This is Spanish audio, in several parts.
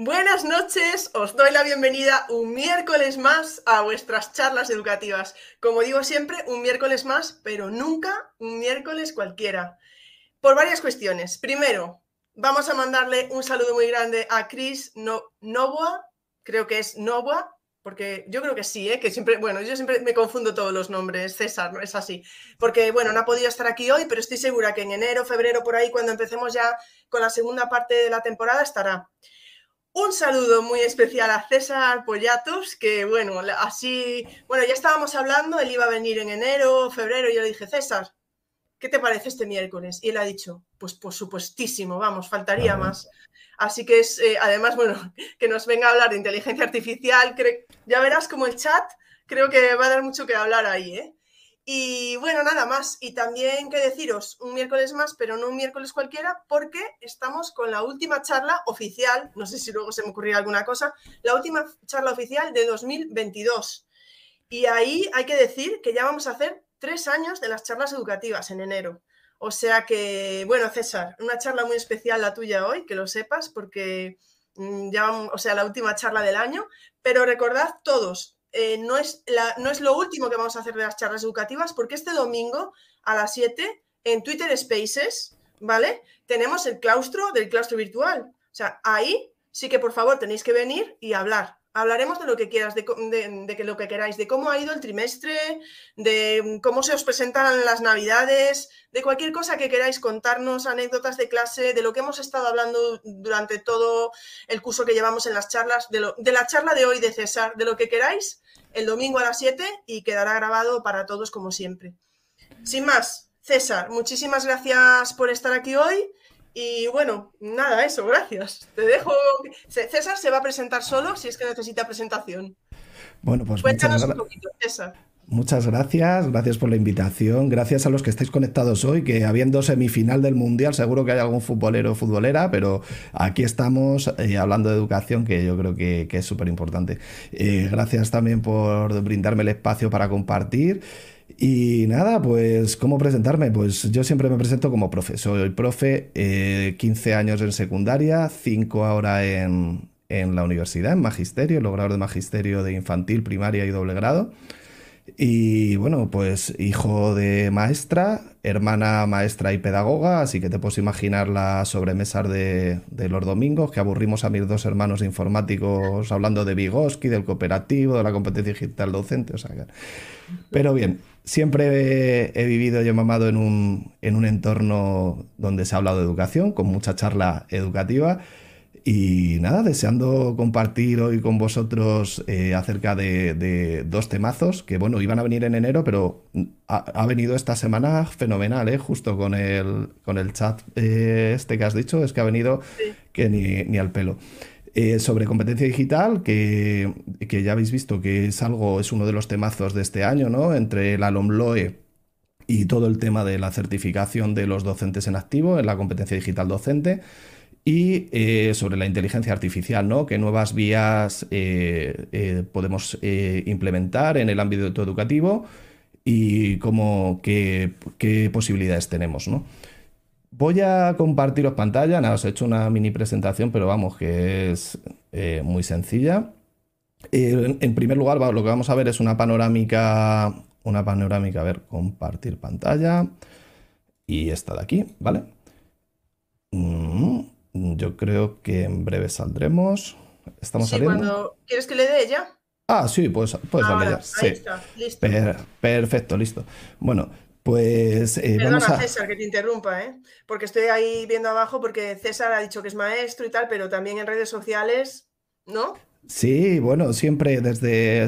Buenas noches, os doy la bienvenida un miércoles más a vuestras charlas educativas. Como digo siempre, un miércoles más, pero nunca un miércoles cualquiera. Por varias cuestiones. Primero, vamos a mandarle un saludo muy grande a Chris Novoa, creo que es Novoa, porque yo creo que sí, ¿eh? que siempre, bueno, yo siempre me confundo todos los nombres, César, ¿no? es así, porque bueno, no ha podido estar aquí hoy, pero estoy segura que en enero, febrero, por ahí, cuando empecemos ya con la segunda parte de la temporada, estará. Un saludo muy especial a César Pollatos, que bueno, así, bueno, ya estábamos hablando, él iba a venir en enero, febrero, y yo le dije, César, ¿qué te parece este miércoles? Y él ha dicho, pues por supuestísimo, vamos, faltaría más. Así que es, eh, además, bueno, que nos venga a hablar de inteligencia artificial, ya verás como el chat, creo que va a dar mucho que hablar ahí, ¿eh? Y bueno, nada más. Y también que deciros, un miércoles más, pero no un miércoles cualquiera, porque estamos con la última charla oficial, no sé si luego se me ocurrirá alguna cosa, la última charla oficial de 2022. Y ahí hay que decir que ya vamos a hacer tres años de las charlas educativas en enero. O sea que, bueno, César, una charla muy especial la tuya hoy, que lo sepas, porque mm, ya, o sea, la última charla del año. Pero recordad todos, eh, no, es no es lo último que vamos a hacer de las charlas educativas, porque este domingo a las 7 en Twitter Spaces, ¿vale? Tenemos el claustro del claustro virtual. O sea, ahí sí que por favor tenéis que venir y hablar hablaremos de lo que quieras, de, que lo que queráis, de cómo ha ido el trimestre, de cómo se os presentan las navidades, de cualquier cosa que queráis contarnos, anécdotas de clase, de lo que hemos estado hablando durante todo el curso que llevamos en las charlas, de, de la charla de hoy de César, de lo que queráis, el domingo a las 7 y quedará grabado para todos como siempre. Sin más, César, muchísimas gracias por estar aquí hoy. Y bueno, nada, eso, gracias. Te dejo. César se va a presentar solo si es que necesita presentación. Bueno, pues Cuéntanos un poquito, César. Muchas gracias, gracias por la invitación, gracias a los que estáis conectados hoy, que habiendo semifinal del Mundial seguro que hay algún futbolero o futbolera, pero aquí estamos eh, hablando de educación que yo creo que, es súper importante. Eh, gracias también por brindarme el espacio para compartir. Y nada, pues, ¿cómo presentarme? Pues yo siempre me presento como profe. Soy profe, 15 eh, años en secundaria, 5 ahora en, en, la universidad, en magisterio, logrador de magisterio de infantil, primaria y doble grado. Y bueno, pues hijo de maestra, hermana maestra y pedagoga, así que te puedes imaginar las sobremesas de, los domingos, que aburrimos a mis dos hermanos informáticos hablando de Vygotsky, del cooperativo, de la competencia digital docente, o sea Pero bien, siempre he, vivido y he mamado en un, en un entorno donde se ha hablado de educación, con mucha charla educativa. Y nada, deseando compartir hoy con vosotros eh, acerca de, dos temazos que, bueno, iban a venir en enero, pero ha, venido esta semana fenomenal, ¿eh? Justo con el, con el chat eh, este que has dicho, es que ha venido que ni, ni al pelo. Eh, sobre competencia digital, que, ya habéis visto que es algo, es uno de los temazos de este año, ¿no? Entre el ALOMLOE y todo el tema de la certificación de los docentes en activo en la competencia digital docente. Y eh, sobre la inteligencia artificial, ¿no? ¿Qué nuevas vías eh, podemos implementar en el ámbito educativo y cómo, qué, posibilidades tenemos, ¿no? Voy a compartiros pantalla, nada, os he hecho una mini presentación, pero vamos, que es eh, muy sencilla. Eh, en primer lugar, lo que vamos a ver es una panorámica, una panorámica, a ver, compartir pantalla. Y esta de aquí, ¿vale? Mm, yo creo que en breve saldremos. ¿Estamos sí, Cuando... ¿Quieres que le dé ella? Ah, sí, pues, pues darle ya. Ahí está, listo. perfecto, listo. Bueno, pues eh, Perdona, César, que te interrumpa, ¿eh? porque estoy ahí viendo abajo porque César ha dicho que es maestro y tal, pero también en redes sociales, ¿no? Sí, bueno, siempre desde...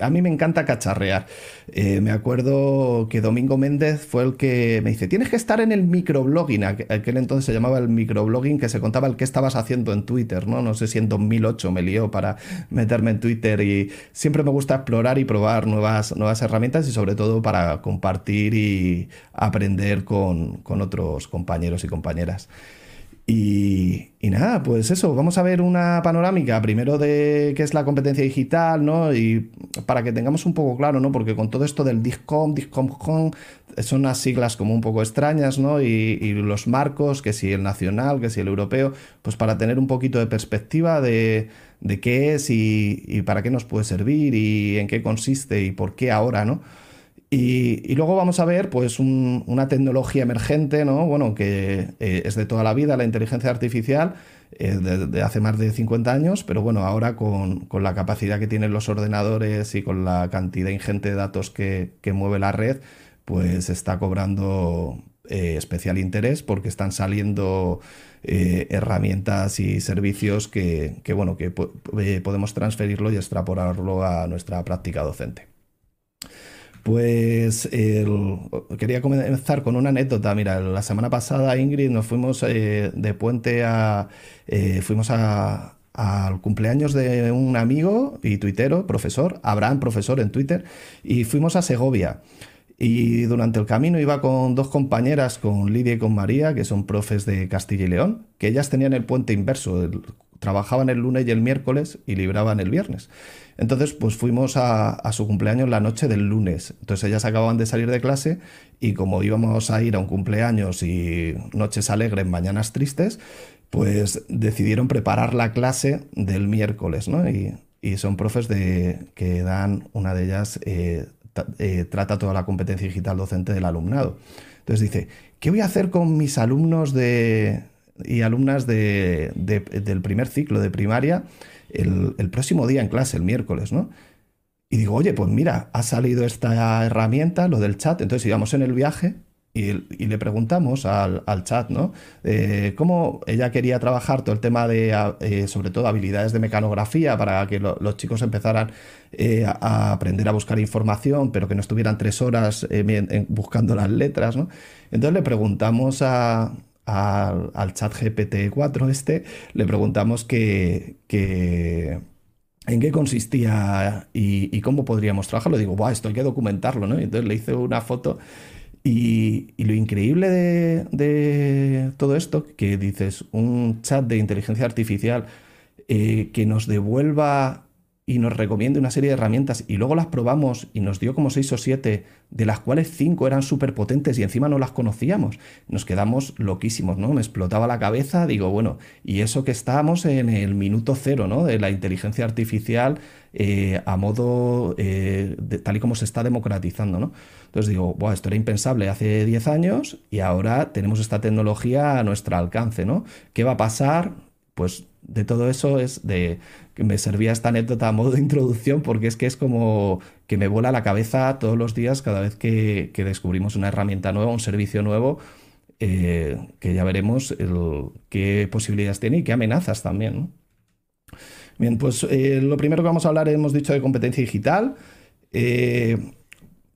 A mí me encanta cacharrear. Eh, me acuerdo que Domingo Méndez fue el que me dice, tienes que estar en el microblogging. Aquel entonces se llamaba el microblogging, que se contaba el qué estabas haciendo en Twitter, ¿no? No sé si en 2008 me lió para meterme en Twitter y siempre me gusta explorar y probar nuevas, nuevas herramientas y sobre todo para compartir y aprender con, con otros compañeros y compañeras. Y, nada, pues eso, vamos a ver una panorámica primero de qué es la competencia digital, ¿no? Y para que tengamos un poco claro, ¿no? Porque con todo esto del DISCOM, DISCOM, son unas siglas como un poco extrañas, ¿no? Y, los marcos, que si el nacional, que si el europeo, pues para tener un poquito de perspectiva de, qué es y para qué nos puede servir y en qué consiste y por qué ahora, ¿no? Y, luego vamos a ver pues una tecnología emergente, ¿no? Bueno, que eh, es de toda la vida, la inteligencia artificial, eh, de, hace más de 50 años, pero bueno, ahora con, la capacidad que tienen los ordenadores y con la cantidad ingente de datos que, mueve la red, pues está cobrando eh, especial interés porque están saliendo herramientas y servicios que, que bueno, que podemos transferirlo y extrapolarlo a nuestra práctica docente. Pues quería comenzar con una anécdota. Mira, la semana pasada, Ingrid, nos fuimos eh, de puente a. Eh, fuimos al cumpleaños de un amigo y tuitero, profesor, Abraham, profesor en Twitter, y fuimos a Segovia. Y durante el camino iba con dos compañeras, con Lidia y con María, que son profes de Castilla y León, que ellas tenían el puente inverso, trabajaban el lunes y el miércoles y libraban el viernes. Entonces, pues fuimos a, su cumpleaños la noche del lunes. Entonces ellas acababan de salir de clase y como íbamos a ir a un cumpleaños y noches alegres, mañanas tristes, pues decidieron preparar la clase del miércoles, ¿no? Y, son profes de, que dan, una de ellas eh, eh, trata toda la competencia digital docente del alumnado. Entonces dice, ¿qué voy a hacer con mis alumnos de, y alumnas de, del primer ciclo de primaria el, próximo día en clase, el miércoles, ¿no? Y digo, oye, pues mira, ha salido esta herramienta, lo del chat. Entonces íbamos en el viaje y, le preguntamos al, chat, ¿no? Eh, cómo ella quería trabajar todo el tema de, eh, sobre todo, habilidades de mecanografía para que los chicos empezaran eh, a, aprender a buscar información, pero que no estuvieran tres horas buscando las letras, ¿no? Entonces le preguntamos a, al, chat GPT-4 este, le preguntamos que, en qué consistía y, cómo podríamos trabajarlo. Digo, Buah, esto hay que documentarlo, ¿no? Y entonces le hice una foto y, lo increíble de, todo esto, que dices, un chat de inteligencia artificial eh, que nos devuelva y nos recomienda una serie de herramientas y luego las probamos y nos dio como seis o siete, de las cuales cinco eran súper potentes y encima no las conocíamos. Nos quedamos loquísimos, ¿no? Me explotaba la cabeza, digo, bueno, y eso que estábamos en el minuto cero, ¿no? De la inteligencia artificial eh, a modo eh, tal y como se está democratizando, ¿no? Entonces digo, Buah, esto era impensable hace 10 años y ahora tenemos esta tecnología a nuestro alcance, ¿no? ¿Qué va a pasar? Pues de todo eso es de que me servía esta anécdota a modo de introducción porque es que es como que me vuela la cabeza todos los días cada vez que, descubrimos una herramienta nueva, un servicio nuevo, eh, que ya veremos qué posibilidades tiene y qué amenazas también. Bien, pues eh, lo primero que vamos a hablar hemos dicho de competencia digital. Eh,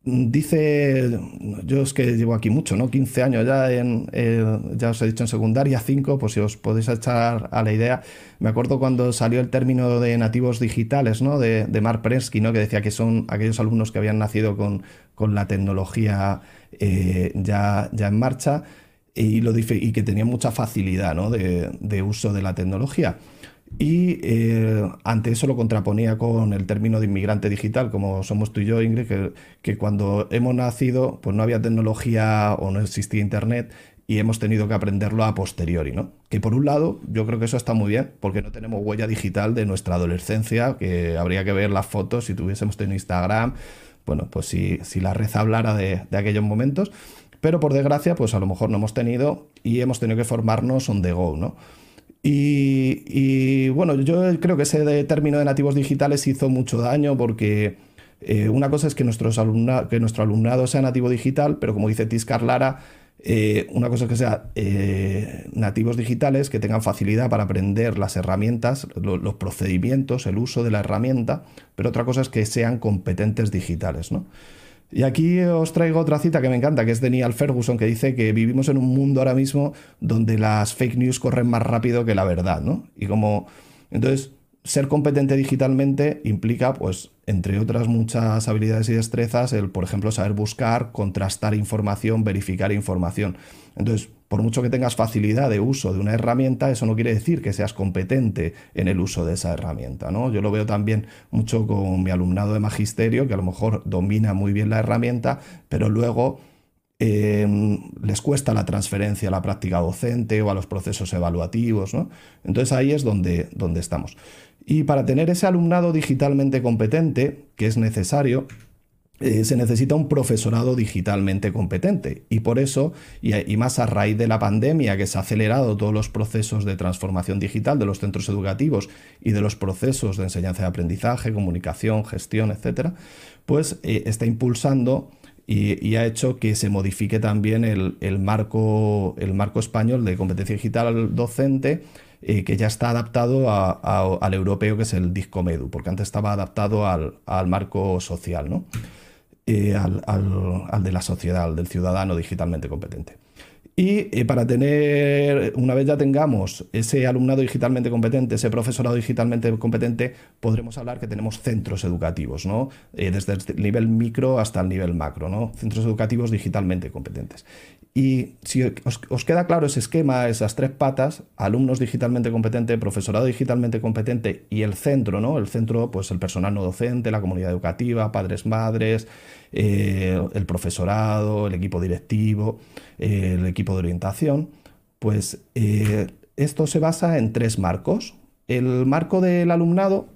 Dice, yo es que llevo aquí mucho, ¿no? 15 años ya en, eh, ya os he dicho en secundaria, 5, pues si os podéis echar a la idea. Me acuerdo cuando salió el término de nativos digitales, ¿no? De, de Mark Prensky, ¿no? Que decía que son aquellos alumnos que habían nacido con, la tecnología eh, ya, ya en marcha y, lo, y que tenían mucha facilidad, ¿no? de, de uso de la tecnología. Y eh, ante eso lo contraponía con el término de inmigrante digital, como somos tú y yo, Ingrid, que, cuando hemos nacido pues no había tecnología o no existía Internet y hemos tenido que aprenderlo a posteriori, ¿no? Que por un lado yo creo que eso está muy bien, porque no tenemos huella digital de nuestra adolescencia, que habría que ver las fotos si tuviésemos tenido Instagram, bueno, pues si, si la red hablara de, de aquellos momentos, pero por desgracia pues a lo mejor no hemos tenido y hemos tenido que formarnos on the go, ¿no? Y, bueno, yo creo que ese término de nativos digitales hizo mucho daño porque eh, una cosa es que, nuestros que nuestro alumnado sea nativo digital, pero como dice Tiscar Lara, Eh, una cosa es que sean eh, nativos digitales, que tengan facilidad para aprender las herramientas, los procedimientos, el uso de la herramienta, pero otra cosa es que sean competentes digitales. ¿no? Y aquí os traigo otra cita que me encanta, que es de Neil Ferguson, que dice que vivimos en un mundo ahora mismo donde las fake news corren más rápido que la verdad, ¿no? Y como, entonces, ser competente digitalmente implica, pues, entre otras muchas habilidades y destrezas, el, por ejemplo, saber buscar, contrastar información, verificar información. Entonces, por mucho que tengas facilidad de uso de una herramienta, eso no quiere decir que seas competente en el uso de esa herramienta. ¿no? Yo lo veo también mucho con mi alumnado de magisterio, que a lo mejor domina muy bien la herramienta, pero luego em, les cuesta la transferencia a la práctica docente o a los procesos evaluativos. Entonces ahí es donde, donde estamos. Y para tener ese alumnado digitalmente competente, que es necesario, eh, se necesita un profesorado digitalmente competente. Y por eso, y, más a raíz de la pandemia, que se ha acelerado todos los procesos de transformación digital de los centros educativos y de los procesos de enseñanza y aprendizaje, comunicación, gestión, etc., pues eh, está impulsando y, ha hecho que se modifique también el, marco, el marco español de competencia digital docente eh, que ya está adaptado al europeo, que es el DISCOMEDU, porque antes estaba adaptado al, al marco social, ¿no? Eh, al, de la sociedad, al del ciudadano digitalmente competente. Y eh, para tener, una vez ya tengamos ese alumnado digitalmente competente, ese profesorado digitalmente competente, podremos hablar que tenemos centros educativos, ¿no? Eh, desde el nivel micro hasta el nivel macro, ¿no? Centros educativos digitalmente competentes. Y si os, queda claro ese esquema, esas tres patas, alumnos digitalmente competentes, profesorado digitalmente competente y el centro, ¿no? El centro, pues el personal no docente, la comunidad educativa, padres, madres, eh, el profesorado, el equipo directivo, el equipo de orientación, pues eh, esto se basa en tres marcos. El marco del alumnado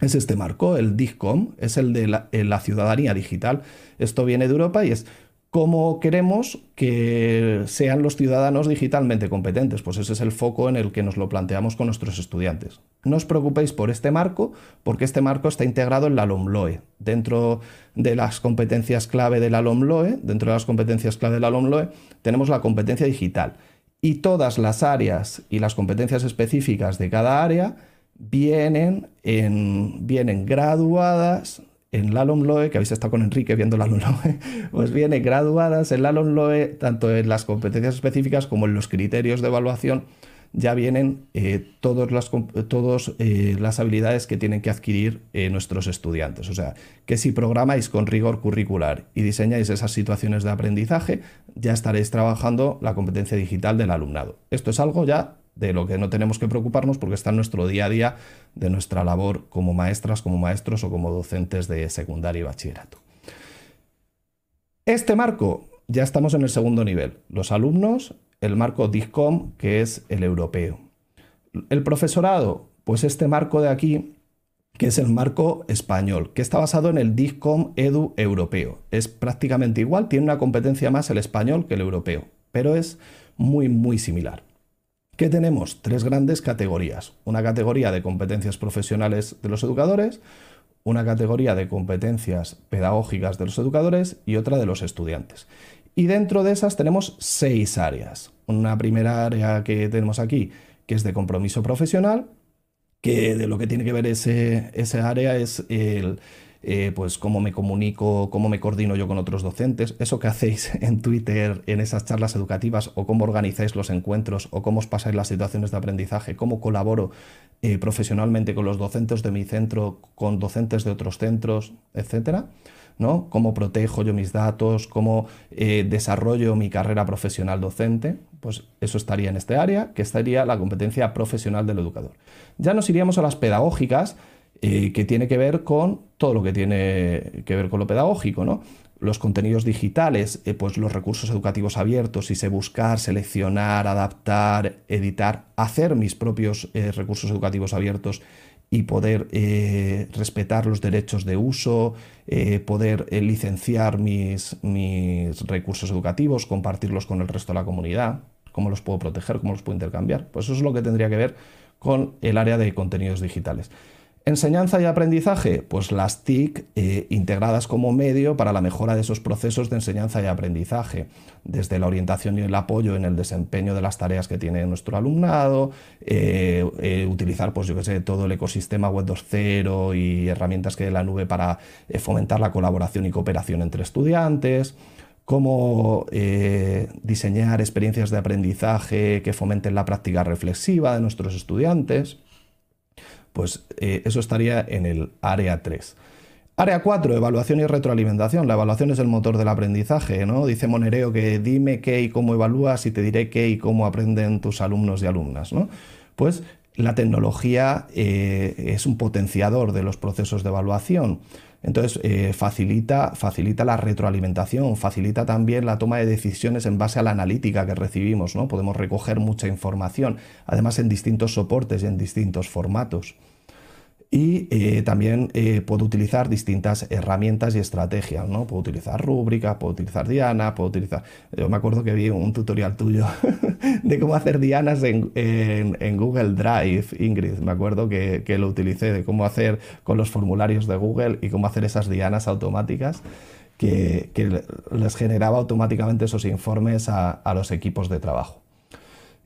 es este marco, el DISCOM, es el de la ciudadanía digital. Esto viene de Europa y es cómo queremos que sean los ciudadanos digitalmente competentes. Pues ese es el foco en el que nos lo planteamos con nuestros estudiantes. No os preocupéis por este marco, porque este marco está integrado en la LOMLOE. Dentro de las competencias clave de la LOMLOE, dentro de las competencias clave de la tenemos la competencia digital. Y todas las áreas y las competencias específicas de cada área vienen, en, vienen graduadas en la LOMLOE, que habéis estado con Enrique viendo la LOMLOE, pues viene graduadas en la LOMLOE, tanto en las competencias específicas como en los criterios de evaluación, ya vienen eh, todas las, todos, eh, las habilidades que tienen que adquirir eh, nuestros estudiantes. O sea, que si programáis con rigor curricular y diseñáis esas situaciones de aprendizaje, ya estaréis trabajando la competencia digital del alumnado. Esto es algo ya de lo que no tenemos que preocuparnos porque está en nuestro día a día de nuestra labor como maestras, como maestros o como docentes de secundaria y bachillerato. Este marco, ya estamos en el segundo nivel. Los alumnos, el marco DISCOM, que es el europeo. El profesorado, pues este marco de aquí, que es el marco español, que está basado en el DISCOM EDU europeo. Es prácticamente igual, tiene una competencia más el español que el europeo, pero es muy, muy similar. ¿Qué tenemos? Tres grandes categorías. Una categoría de competencias profesionales de los educadores, una categoría de competencias pedagógicas de los educadores y otra de los estudiantes. Y dentro de esas tenemos seis áreas. Una primera área que tenemos aquí, que es de compromiso profesional, que de lo que tiene que ver ese, ese área es el, eh, pues cómo me comunico, cómo me coordino yo con otros docentes, eso que hacéis en Twitter, en esas charlas educativas, o cómo organizáis los encuentros, o cómo os pasáis las situaciones de aprendizaje, cómo colaboro eh, profesionalmente con los docentes de mi centro, con docentes de otros centros, etcétera. ¿no? Cómo protejo yo mis datos, cómo eh, desarrollo mi carrera profesional docente, pues eso estaría en este área, que estaría la competencia profesional del educador. Ya nos iríamos a las pedagógicas, eh, que tiene que ver con todo lo que tiene que ver con lo pedagógico, ¿no? Los contenidos digitales, eh, pues los recursos educativos abiertos, y sé buscar, seleccionar, adaptar, editar, hacer mis propios eh, recursos educativos abiertos y poder respetar los derechos de uso, poder licenciar mis, mis recursos educativos, compartirlos con el resto de la comunidad, cómo los puedo proteger, cómo los puedo intercambiar. Pues eso es lo que tendría que ver con el área de contenidos digitales. Enseñanza y aprendizaje, pues las TIC eh, integradas como medio para la mejora de esos procesos de enseñanza y aprendizaje, desde la orientación y el apoyo en el desempeño de las tareas que tiene nuestro alumnado, eh, eh, utilizar, pues yo que sé, todo el ecosistema Web 2.0 y herramientas que de la nube para fomentar la colaboración y cooperación entre estudiantes, cómo diseñar experiencias de aprendizaje que fomenten la práctica reflexiva de nuestros estudiantes pues eh, eso estaría en el área 3. Área 4, evaluación y retroalimentación. La evaluación es el motor del aprendizaje, ¿no? Dice Monereo que dime qué y cómo evalúas y te diré qué y cómo aprenden tus alumnos y alumnas, ¿no? Pues la tecnología eh, es un potenciador de los procesos de evaluación. Entonces, eh, facilita, facilita la retroalimentación, facilita también la toma de decisiones en base a la analítica que recibimos, ¿no? Podemos recoger mucha información, además en distintos soportes y en distintos formatos y eh, también eh, puedo utilizar distintas herramientas y estrategias, ¿no? Puedo utilizar rúbricas, puedo utilizar Diana, puedo utilizar... Yo me acuerdo que vi un tutorial tuyo de cómo hacer Dianas en, Google Drive, Ingrid, me acuerdo que, lo utilicé, de cómo hacer con los formularios de Google y cómo hacer esas Dianas automáticas. Que, les generaba automáticamente esos informes a, los equipos de trabajo.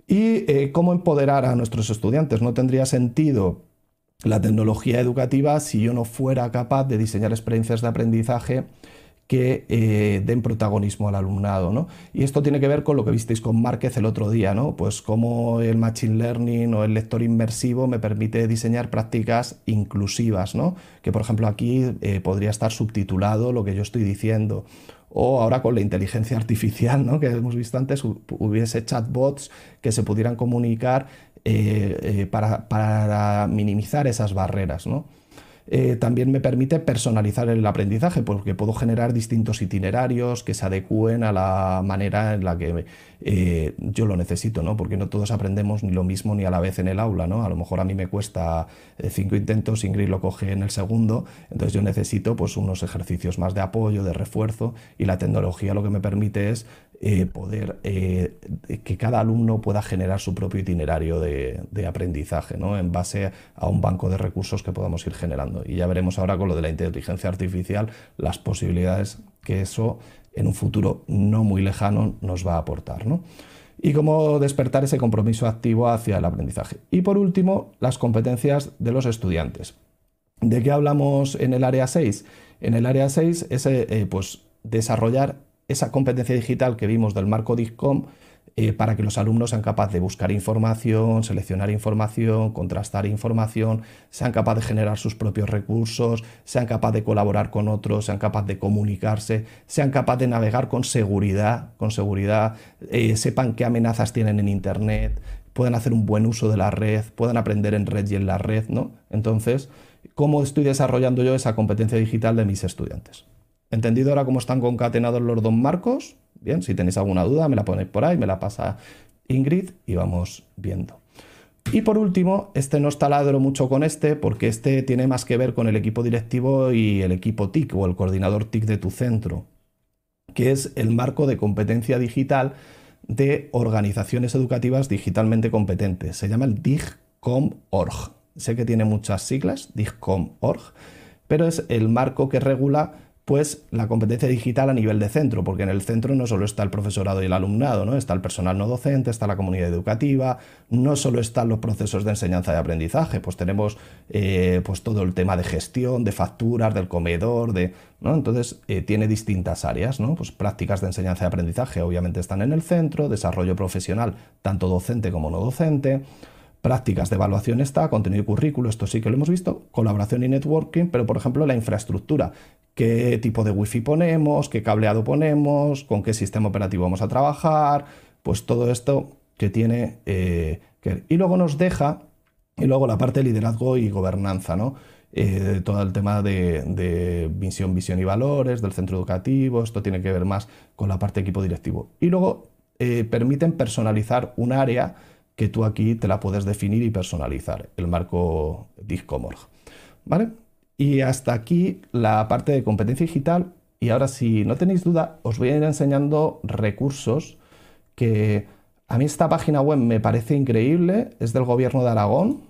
Y eh, cómo empoderar a nuestros estudiantes. No tendría sentido la tecnología educativa si yo no fuera capaz de diseñar experiencias de aprendizaje que eh, den protagonismo al alumnado. ¿no? Y esto tiene que ver con lo que visteis con Márquez el otro día, ¿no? pues cómo el Machine Learning o el lector inmersivo me permite diseñar prácticas inclusivas, ¿no? que por ejemplo aquí eh, podría estar subtitulado lo que yo estoy diciendo. O ahora con la inteligencia artificial, ¿no? que hemos visto antes, hubiese chatbots que se pudieran comunicar eh, eh, para, minimizar esas barreras. Eh, también me permite personalizar el aprendizaje porque puedo generar distintos itinerarios que se adecúen a la manera en la que yo lo necesito, ¿no? porque no todos aprendemos ni lo mismo ni a la vez en el aula. ¿no? A lo mejor a mí me cuesta cinco intentos, Ingrid lo coge en el segundo, entonces yo necesito pues, unos ejercicios más de apoyo, de refuerzo y la tecnología lo que me permite es eh, poder eh, que cada alumno pueda generar su propio itinerario de, aprendizaje ¿no? en base a un banco de recursos que podamos ir generando. Y ya veremos ahora con lo de la inteligencia artificial las posibilidades que eso en un futuro no muy lejano nos va a aportar. ¿no? Y cómo despertar ese compromiso activo hacia el aprendizaje. Y por último, las competencias de los estudiantes. ¿De qué hablamos en el área 6? En el área 6 es eh, pues, desarrollar esa competencia digital que vimos del marco DICOM eh, para que los alumnos sean capaces de buscar información, seleccionar información, contrastar información, sean capaces de generar sus propios recursos, sean capaces de colaborar con otros, sean capaces de comunicarse, sean capaces de navegar con seguridad, con seguridad, eh, sepan qué amenazas tienen en Internet, puedan hacer un buen uso de la red, puedan aprender en red y en la red, ¿no? Entonces, ¿cómo estoy desarrollando yo esa competencia digital de mis estudiantes? ¿Entendido ahora cómo están concatenados los dos marcos? Bien, si tenéis alguna duda, me la ponéis por ahí, me la pasa Ingrid y vamos viendo. Y por último, este no está ladro mucho con este, porque este tiene más que ver con el equipo directivo y el equipo TIC o el coordinador TIC de tu centro, que es el marco de competencia digital de organizaciones educativas digitalmente competentes. Se llama el DIGCOM.org. Sé que tiene muchas siglas, DIGCOM.org, pero es el marco que regula pues la competencia digital a nivel de centro, porque en el centro no solo está el profesorado y el alumnado, ¿no? está el personal no docente, está la comunidad educativa, no solo están los procesos de enseñanza y aprendizaje, pues tenemos eh, pues todo el tema de gestión, de facturas, del comedor, de, ¿no? entonces eh, tiene distintas áreas, ¿no? pues prácticas de enseñanza y aprendizaje obviamente están en el centro, desarrollo profesional tanto docente como no docente, prácticas de evaluación está, contenido y currículo, esto sí que lo hemos visto, colaboración y networking, pero por ejemplo la infraestructura, qué tipo de wifi ponemos, qué cableado ponemos, con qué sistema operativo vamos a trabajar, pues todo esto que tiene eh, que... Y luego nos deja, y luego la parte de liderazgo y gobernanza, ¿no? Eh, todo el tema de, visión, visión y valores del centro educativo, esto tiene que ver más con la parte de equipo directivo. Y luego eh, permiten personalizar un área que tú aquí te la puedes definir y personalizar, el marco DISCOMORG. ¿Vale? Y hasta aquí la parte de competencia digital. Y ahora, si no tenéis duda, os voy a ir enseñando recursos que a mí esta página web me parece increíble. Es del gobierno de Aragón.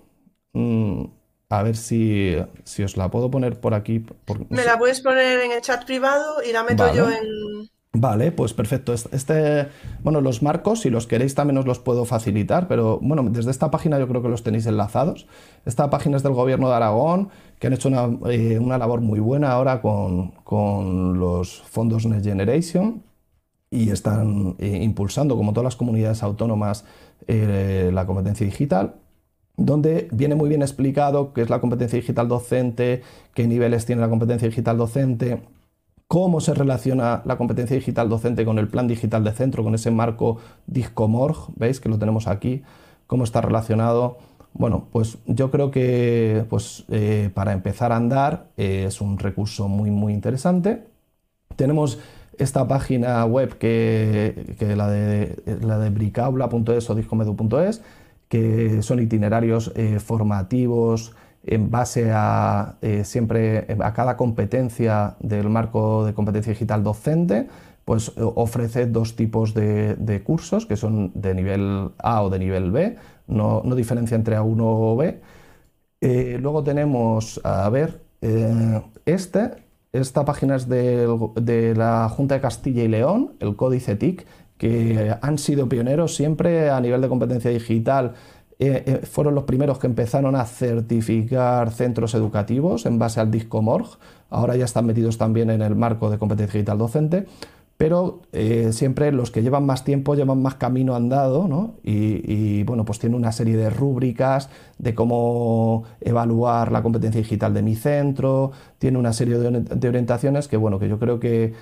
Mm, a ver si, si os la puedo poner por aquí. Me la puedes poner en el chat privado y la meto yo en... Vale, pues perfecto. Este, bueno, los marcos, si los queréis también os los puedo facilitar, pero bueno, desde esta página yo creo que los tenéis enlazados. Esta página es del gobierno de Aragón, que han hecho una, eh, labor muy buena ahora con, los fondos Next Generation y están eh, impulsando, como todas las comunidades autónomas, eh, la competencia digital donde viene muy bien explicado qué es la competencia digital docente, qué niveles tiene la competencia digital docente, cómo se relaciona la competencia digital docente con el plan digital de centro, con ese marco DISCOMORG, veis que lo tenemos aquí, cómo está relacionado. Bueno, pues yo creo que pues, eh, para empezar a andar eh, es un recurso muy, muy interesante. Tenemos esta página web que, que la de, la de bricaula.es o discomedu.es, que son itinerarios eh, formativos, en base a eh, siempre a cada competencia del marco de competencia digital docente, pues eh, ofrece dos tipos de, cursos que son de nivel A o de nivel B, no, diferencia entre A1 o B. Eh, luego tenemos, a ver, este, esta página es de, de la Junta de Castilla y León, el Códice TIC, que han sido pioneros siempre a nivel de competencia digital eh, eh, fueron los primeros que empezaron a certificar centros educativos en base al DISCOMORG. Ahora ya están metidos también en el marco de competencia digital docente, pero eh, siempre los que llevan más tiempo llevan más camino andado, ¿no? Y, bueno, pues tiene una serie de rúbricas de cómo evaluar la competencia digital de mi centro, tiene una serie de, orientaciones que, bueno, que yo creo que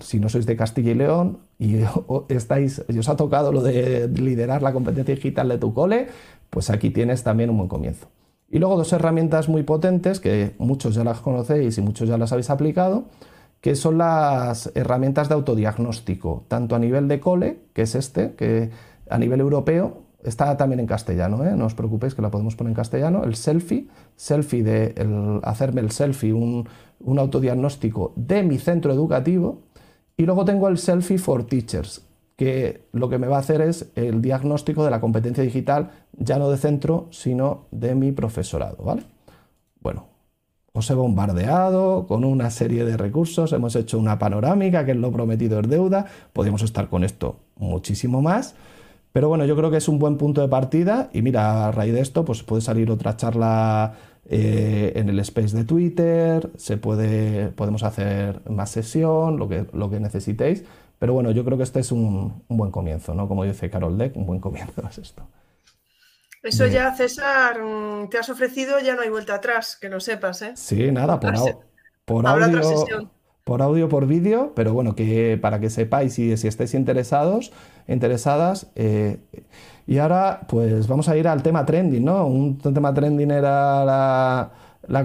si no sois de Castilla y León, y estáis, os ha tocado lo de liderar la competencia digital de tu cole, pues aquí tienes también un buen comienzo. Y luego dos herramientas muy potentes que muchos ya las conocéis y muchos ya las habéis aplicado, que son las herramientas de autodiagnóstico, tanto a nivel de cole, que es este, que a nivel europeo está también en castellano, ¿eh? no os preocupéis que la podemos poner en castellano, el selfie, selfie de hacerme el selfie, un, un autodiagnóstico de mi centro educativo, y luego tengo el Selfie for Teachers, que lo que me va a hacer es el diagnóstico de la competencia digital, ya no de centro, sino de mi profesorado, ¿vale? Bueno, os he bombardeado con una serie de recursos, hemos hecho una panorámica, que es lo prometido es deuda, podríamos estar con esto muchísimo más, pero bueno, yo creo que es un buen punto de partida y mira, a raíz de esto, pues puede salir otra charla eh, en el space de Twitter, se puede, podemos hacer más sesión, lo que, lo que necesitéis. Pero bueno, yo creo que este es un, buen comienzo, ¿no? Como dice Carol Deck, un buen comienzo es esto. Eso ya, César, mm, te has ofrecido, ya no hay vuelta atrás, que lo sepas, ¿eh? Sí, nada, por, por audio, por audio, por vídeo, pero bueno, que para que sepáis y si estáis interesados, interesadas, eh, y ahora, pues vamos a ir al tema trending, ¿no? Un tema trending era la,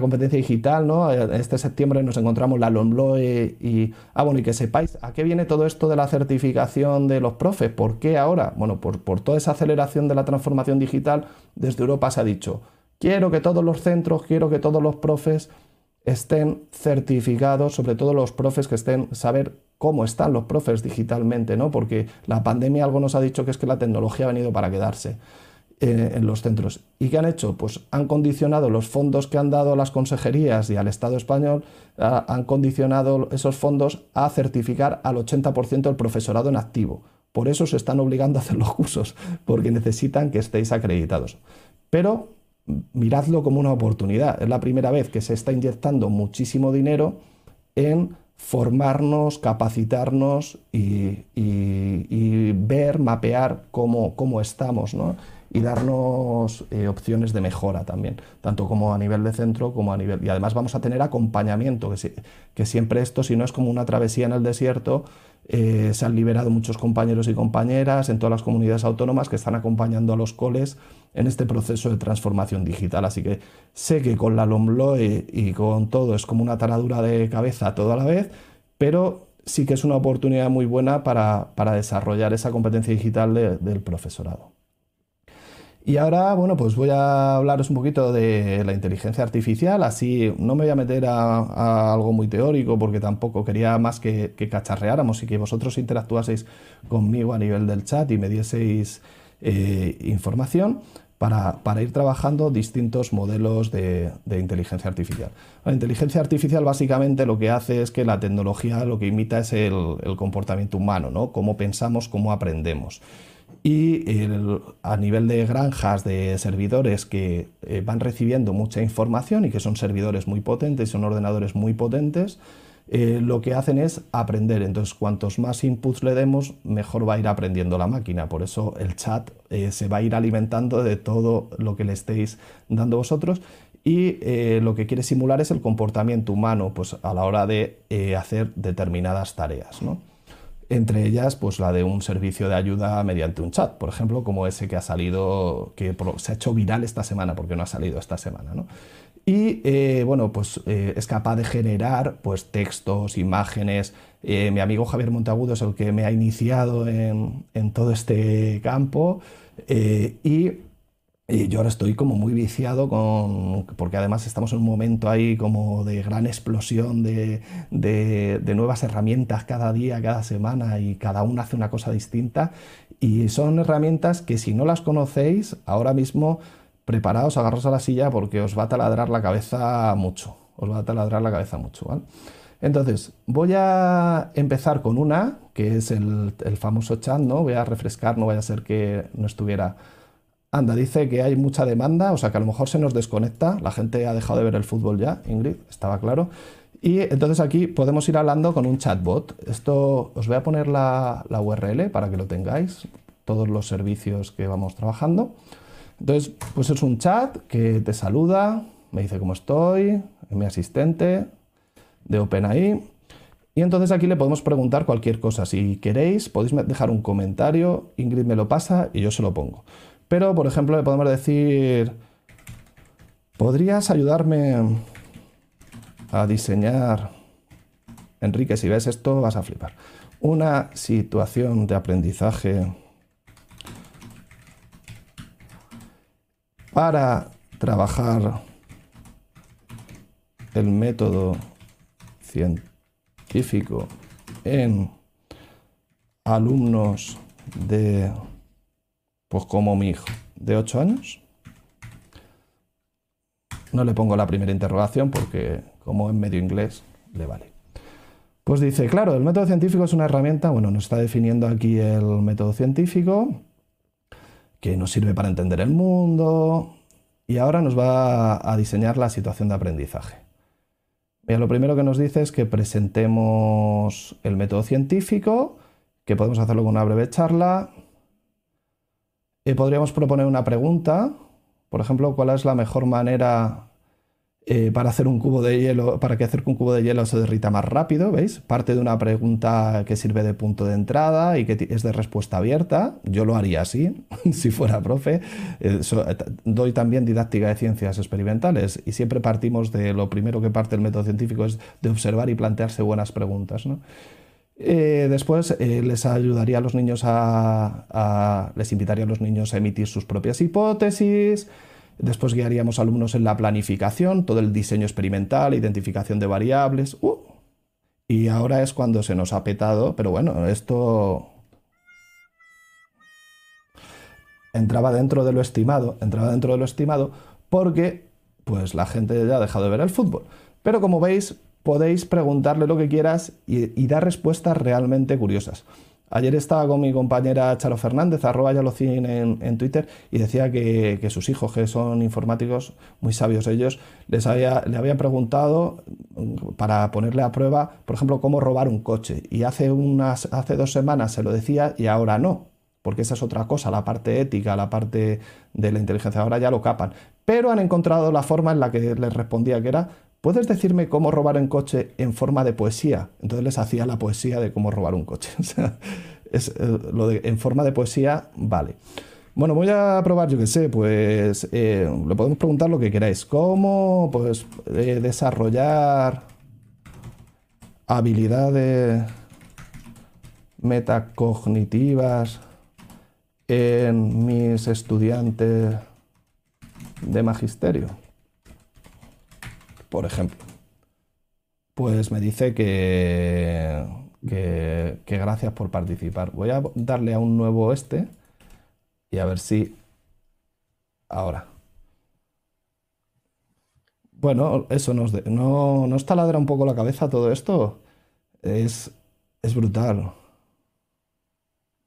competencia digital, ¿no? Este septiembre nos encontramos la LOMLOE y... Ah, bueno, y que sepáis, ¿a qué viene todo esto de la certificación de los profes? ¿Por qué ahora? Bueno, por, por toda esa aceleración de la transformación digital, desde Europa se ha dicho, quiero que todos los centros, quiero que todos los profes estén certificados, sobre todo los profes que estén, saber cómo están los profes digitalmente, ¿no? Porque la pandemia algo nos ha dicho que es que la tecnología ha venido para quedarse en los centros. ¿Y qué han hecho? Pues han condicionado los fondos que han dado a las consejerías y al Estado español, han condicionado esos fondos a certificar al 80% del profesorado en activo. Por eso se están obligando a hacer los cursos, porque necesitan que estéis acreditados. Pero miradlo como una oportunidad. Es la primera vez que se está inyectando muchísimo dinero en formarnos, capacitarnos y, ver, mapear cómo, cómo estamos, ¿no? Y darnos eh, opciones de mejora también, tanto como a nivel de centro como a nivel... Y además vamos a tener acompañamiento, que, que siempre esto, si no es como una travesía en el desierto, eh, se han liberado muchos compañeros y compañeras en todas las comunidades autónomas que están acompañando a los coles en este proceso de transformación digital. Así que sé que con la LOMLOE y con todo es como una taradura de cabeza todo a la vez, pero sí que es una oportunidad muy buena para, desarrollar esa competencia digital del profesorado. Y ahora, bueno, pues voy a hablaros un poquito de la inteligencia artificial, así no me voy a meter a, algo muy teórico porque tampoco quería más que, cacharreáramos y que vosotros interactuaseis conmigo a nivel del chat y me dieseis eh, información. para, ir trabajando distintos modelos de, inteligencia artificial. La inteligencia artificial básicamente lo que hace es que la tecnología lo que imita es el, comportamiento humano, ¿no? cómo pensamos, cómo aprendemos. Y a nivel de granjas de servidores que eh, van recibiendo mucha información y que son servidores muy potentes, son ordenadores muy potentes, eh, lo que hacen es aprender. Entonces, cuantos más inputs le demos, mejor va a ir aprendiendo la máquina. Por eso el chat eh, se va a ir alimentando de todo lo que le estéis dando vosotros. Y lo que quiere simular es el comportamiento humano pues, a la hora de hacer determinadas tareas. Entre ellas, pues la de un servicio de ayuda mediante un chat, por ejemplo, como ese que ha salido, que se ha hecho viral esta semana, porque no ha salido esta semana. ¿no? y eh, bueno, pues eh, es capaz de generar pues, textos, imágenes. Eh, mi amigo Javier Montagudo es el que me ha iniciado en, todo este campo y, yo ahora estoy como muy viciado con, porque además estamos en un momento ahí como de gran explosión de, de nuevas herramientas cada día, cada semana y cada una hace una cosa distinta y son herramientas que si no las conocéis ahora mismo preparaos, agarros a la silla porque os va a taladrar la cabeza mucho. Os va a taladrar la cabeza mucho, ¿vale? Entonces, voy a empezar con una, que es el, famoso chat, ¿no? Voy a refrescar, no vaya a ser que no estuviera... Anda, dice que hay mucha demanda, o sea que a lo mejor se nos desconecta, la gente ha dejado de ver el fútbol ya, Ingrid, estaba claro. Y entonces aquí podemos ir hablando con un chatbot. Esto os voy a poner la, la URL para que lo tengáis, todos los servicios que vamos trabajando. Entonces, pues es un chat que te saluda, me dice cómo estoy, es mi asistente de OpenAI. Y entonces aquí le podemos preguntar cualquier cosa. Si queréis, podéis dejar un comentario, Ingrid me lo pasa y yo se lo pongo. Pero, por ejemplo, le podemos decir, ¿podrías ayudarme a diseñar, Enrique, si ves esto vas a flipar, una situación de aprendizaje para trabajar el método científico en alumnos de, pues como mi hijo, de 8 años. No le pongo la primera interrogación porque como es medio inglés, le vale. Pues dice, claro, el método científico es una herramienta, bueno, nos está definiendo aquí el método científico, que nos sirve para entender el mundo y ahora nos va a diseñar la situación de aprendizaje. lo primero que nos dice es que presentemos el método científico, que podemos hacerlo con una breve charla. Y podríamos proponer una pregunta, por ejemplo, ¿cuál es la mejor manera eh, para hacer un cubo de hielo, para que hacer que un cubo de hielo se derrita más rápido, ¿veis? Parte de una pregunta que sirve de punto de entrada y que es de respuesta abierta. Yo lo haría así, si fuera profe. Eh, eh, doy también didáctica de ciencias experimentales y siempre partimos de lo primero que parte el método científico es de observar y plantearse buenas preguntas, después les ayudaría a los niños a, les invitaría a los niños a emitir sus propias hipótesis, Después guiaríamos alumnos en la planificación, todo el diseño experimental, identificación de variables. Uh, y ahora es cuando se nos ha petado, pero bueno, esto entraba dentro de lo estimado, entraba dentro de lo estimado porque pues la gente ya ha dejado de ver el fútbol. Pero como veis, podéis preguntarle lo que quieras y, dar respuestas realmente curiosas. Ayer estaba con mi compañera Charo Fernández, arroba Yalocin en, en Twitter, y decía que, sus hijos, que son informáticos, muy sabios ellos, les había, le preguntado mm, para ponerle a prueba, por ejemplo, cómo robar un coche. Y hace, unas, hace dos semanas se lo decía y ahora no, porque esa es otra cosa, la parte ética, la parte de la inteligencia, ahora ya lo capan. Pero han encontrado la forma en la que les respondía, que era ¿puedes decirme cómo robar un coche en forma de poesía? Entonces les hacía la poesía de cómo robar un coche. Eh, en forma de poesía, vale. Bueno, voy a probar, yo qué sé, pues eh, le podemos preguntar lo que queráis. ¿Cómo pues, eh, desarrollar habilidades metacognitivas en mis estudiantes de magisterio? Por ejemplo, pues me dice que, que, gracias por participar. Voy a darle a un nuevo este y a ver si ahora. Bueno, eso nos, no, nos taladra un poco la cabeza todo esto. Es, es brutal.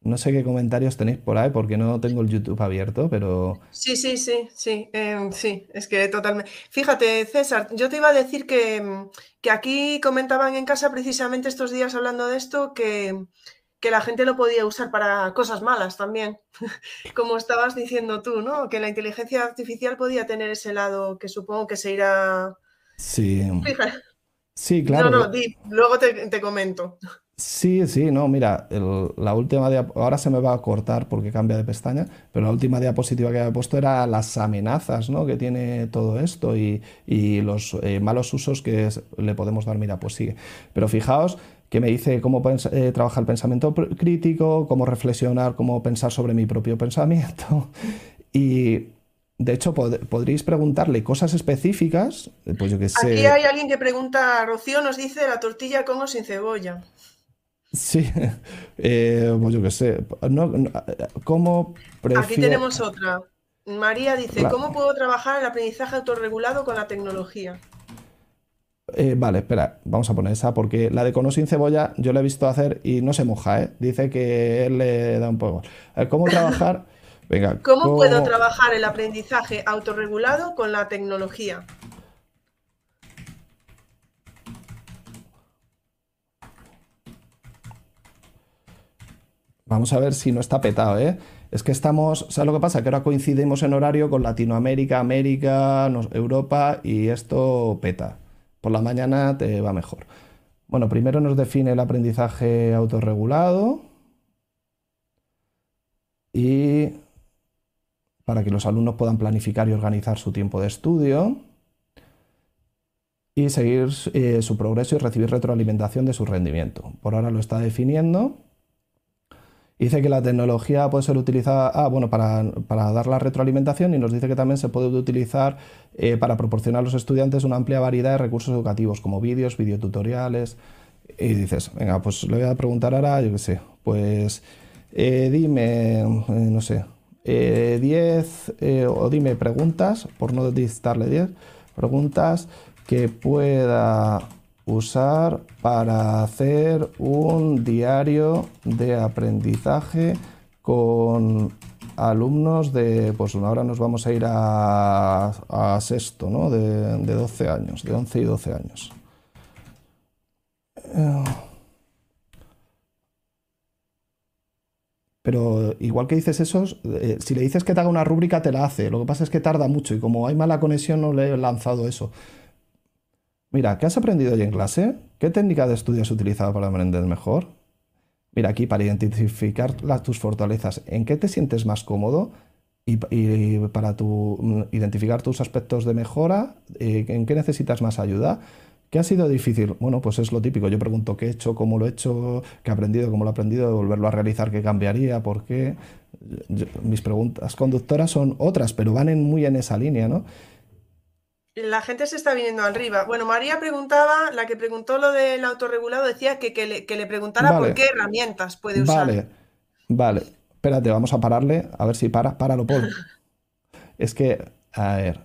No sé qué comentarios tenéis por ahí porque no tengo el YouTube abierto, pero... Sí, sí, sí, sí, em, sí, es que totalmente... Fíjate, César, yo te iba a decir que, em, que aquí comentaban en casa precisamente estos días hablando de esto que, que la gente lo podía usar para cosas malas también, como estabas diciendo tú, ¿no? Que la inteligencia artificial podía tener ese lado que supongo que se irá... Sí. Fíjate. Sí, claro. No, no, di, luego te, te comento. Sí, sí, no, mira, la última ahora se me va a cortar porque cambia de pestaña, pero la última diapositiva que había puesto era las amenazas, ¿no? que tiene todo esto y, los eh, malos usos que le podemos dar. Mira, pues sigue. Pero fijaos que me dice cómo eh, trabajar el pensamiento crítico, cómo reflexionar, cómo pensar sobre mi propio pensamiento. Y de hecho, podréis preguntarle cosas específicas, pues yo que sé. Aquí hay alguien que pregunta, Rocío nos dice la tortilla con o sin cebolla. Sí, eh, pues yo qué sé. ¿Cómo Aquí tenemos otra. María dice, ¿cómo puedo trabajar el aprendizaje autorregulado con la tecnología? Eh, vale, espera, vamos a poner esa porque la de cono sin cebolla yo la he visto hacer y no se moja, ¿eh? Dice que él le da un poco. ¿Cómo trabajar? Venga. ¿Cómo puedo trabajar el aprendizaje autorregulado con la tecnología? Vamos a ver si no está petado, ¿eh? Es que estamos, ¿sabes lo que pasa? Que ahora coincidimos en horario con Latinoamérica, América, Europa y esto peta. Por la mañana te va mejor. Bueno, primero nos define el aprendizaje autorregulado y para que los alumnos puedan planificar y organizar su tiempo de estudio y seguir eh, su progreso y recibir retroalimentación de su rendimiento. Por ahora lo está definiendo Dice que la tecnología puede ser utilizada ah, bueno, para, dar la retroalimentación y nos dice que también se puede utilizar eh, para proporcionar a los estudiantes una amplia variedad de recursos educativos como vídeos, videotutoriales. Y dices, venga, pues le voy a preguntar ahora, yo qué sé, pues eh, dime, eh, no sé, 10 o dime preguntas, por no dictarle 10, preguntas que pueda usar para hacer un diario de aprendizaje con alumnos de, pues ahora nos vamos a ir a, sexto, ¿no? De, de, 12 años, de 11 y 12 años. Pero igual que dices eso, eh, si le dices que te haga una rúbrica, te la hace. Lo que pasa es que tarda mucho y como hay mala conexión, no le he lanzado eso. Mira, ¿qué has aprendido hoy en clase? ¿Qué técnica de estudio has utilizado para aprender mejor? Mira, aquí para identificar tus fortalezas, ¿en qué te sientes más cómodo? Y, para tu, mm, identificar tus aspectos de mejora, eh, ¿en qué necesitas más ayuda? ¿Qué ha sido difícil? Bueno, pues es lo típico. Yo pregunto qué he hecho, cómo lo he hecho, qué he aprendido, cómo lo he aprendido, volverlo a realizar, qué cambiaría, por qué. mis preguntas conductoras son otras, pero van muy en esa línea, ¿no? La gente se está viniendo arriba. Bueno, María preguntaba, la que preguntó lo del autorregulado, decía que, le, preguntara por qué herramientas puede usar. Vale, vale. Espérate, vamos a pararle, a ver si para. Páralo, Paul. es que, a ver.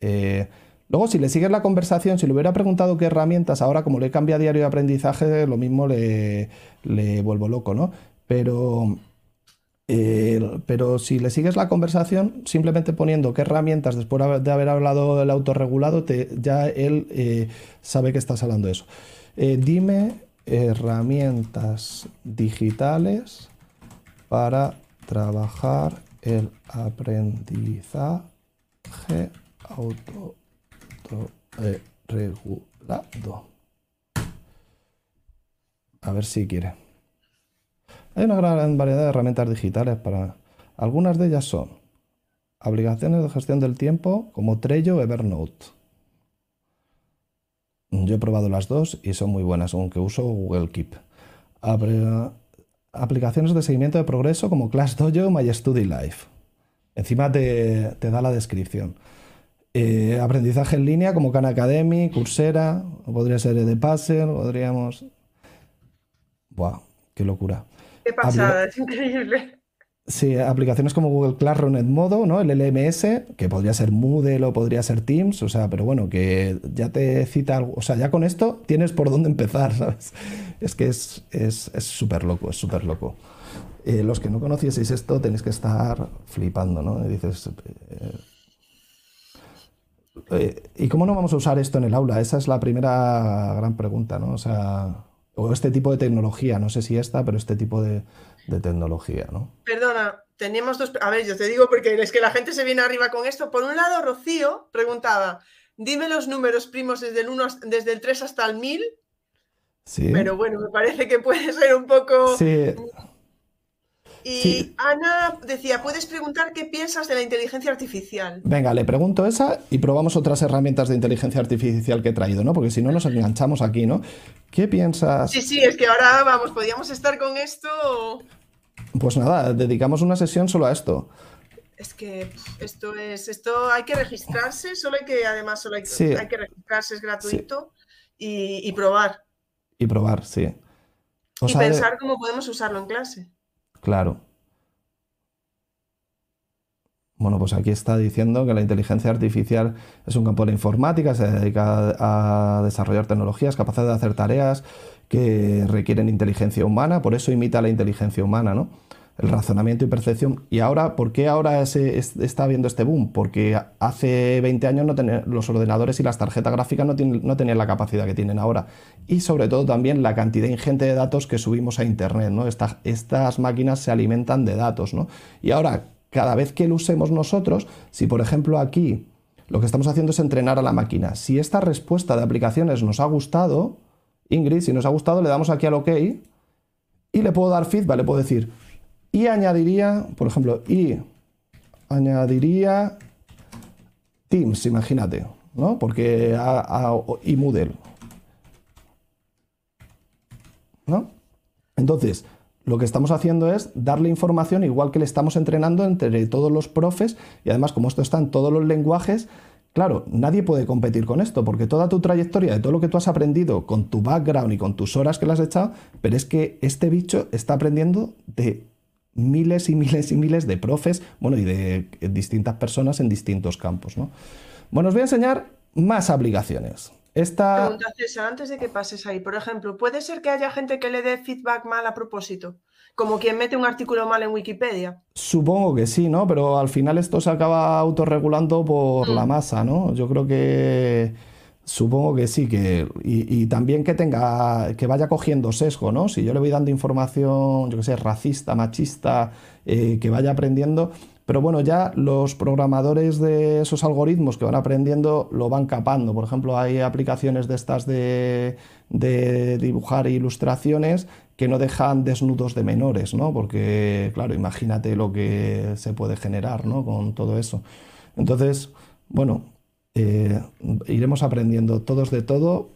Eh, luego, si le sigues la conversación, si le hubiera preguntado qué herramientas, ahora como le cambia diario de aprendizaje, lo mismo le, le vuelvo loco, ¿no? Pero pero si le sigues la conversación, simplemente poniendo qué herramientas después de haber hablado del autorregulado, te, ya él eh, sabe que estás hablando de eso. Eh, dime herramientas digitales para trabajar el aprendizaje autorregulado. A ver si quiere. Hay una gran variedad de herramientas digitales para... Algunas de ellas son aplicaciones de gestión del tiempo como Trello o Evernote. Yo he probado las dos y son muy buenas, aunque uso Google Keep. aplicaciones de seguimiento de progreso como ClassDojo o MyStudyLife. Encima te, da la descripción. Eh, aprendizaje en línea como Khan Academy, Coursera, podría ser Edpuzzle, podríamos... ¡Buah! ¡Qué locura! Qué pasada, es increíble. Sí, aplicaciones como Google Classroom en modo, ¿no? El LMS, que podría ser Moodle o podría ser Teams, o sea, pero bueno, que ya te cita algo. O sea, ya con esto tienes por dónde empezar, ¿sabes? Es que es súper loco, es súper loco. Eh, los que no conocieseis esto tenéis que estar flipando, ¿no? Y dices. Eh, eh, ¿Y cómo no vamos a usar esto en el aula? Esa es la primera gran pregunta, ¿no? O sea, o este tipo de tecnología, no sé si esta, pero este tipo de, de tecnología, ¿no? Perdona, teníamos dos... A ver, yo te digo porque es que la gente se viene arriba con esto. Por un lado, Rocío preguntaba, dime los números primos desde el, 1, desde el 3 hasta el 1000. Sí. Pero bueno, me parece que puede ser un poco... Sí. Y Ana decía, ¿puedes preguntar qué piensas de la inteligencia artificial? Venga, le pregunto esa y probamos otras herramientas de inteligencia artificial que he traído, ¿no? Porque si no nos enganchamos aquí, ¿no? ¿Qué piensas? Sí, sí, es que ahora, vamos, podíamos estar con esto. Pues nada, dedicamos una sesión solo a esto. Es que esto es, esto hay que registrarse, solo hay que, además, solo hay, que registrarse, es gratuito y, probar. Y probar, sí. y pensar cómo podemos usarlo en clase. Claro. Bueno, pues aquí está diciendo que la inteligencia artificial es un campo de la informática, se dedica a desarrollar tecnologías capaces de hacer tareas que requieren inteligencia humana, por eso imita la inteligencia humana, ¿no? El razonamiento y percepción. ¿Y ahora, por qué ahora se está habiendo este boom? Porque hace 20 años no los ordenadores y las tarjetas gráficas no, no, tenían la capacidad que tienen ahora. Y sobre todo también la cantidad ingente de datos que subimos a Internet, ¿no? estas máquinas se alimentan de datos, ¿no? Y ahora, cada vez que lo usemos nosotros, si por ejemplo aquí lo que estamos haciendo es entrenar a la máquina, si esta respuesta de aplicaciones nos ha gustado, Ingrid, si nos ha gustado, le damos aquí al OK y le puedo dar feedback, le puedo decir, y añadiría, por ejemplo, y añadiría Teams, imagínate, ¿no? Porque a, y Moodle, ¿no? Entonces, lo que estamos haciendo es darle información igual que le estamos entrenando entre todos los profes y además como esto está en todos los lenguajes, Claro, nadie puede competir con esto, porque toda tu trayectoria, de todo lo que tú has aprendido con tu background y con tus horas que le has echado, pero es que este bicho está aprendiendo de miles y miles y miles de profes, bueno, y de distintas personas en distintos campos, ¿no? Bueno, os voy a enseñar más aplicaciones. Esta... Pregunta, César, antes de que pases ahí, por ejemplo, ¿puede ser que haya gente que le dé feedback mal a propósito? Como quien mete un artículo mal en Wikipedia. Supongo que sí, ¿no? Pero al final esto se acaba autorregulando por la mm. masa, ¿no? Yo creo que supongo que sí, que y, también que tenga que vaya cogiendo sesgo, ¿no? Si yo le voy dando información, yo qué sé, racista, machista, eh, que vaya aprendiendo. Pero bueno, ya los programadores de esos algoritmos que van aprendiendo lo van capando. Por ejemplo, hay aplicaciones de estas de, de dibujar ilustraciones que no dejan desnudos de menores, ¿no? Porque, claro, imagínate lo que se puede generar, ¿no? Con todo eso. Entonces, bueno, eh, iremos aprendiendo todos de todo.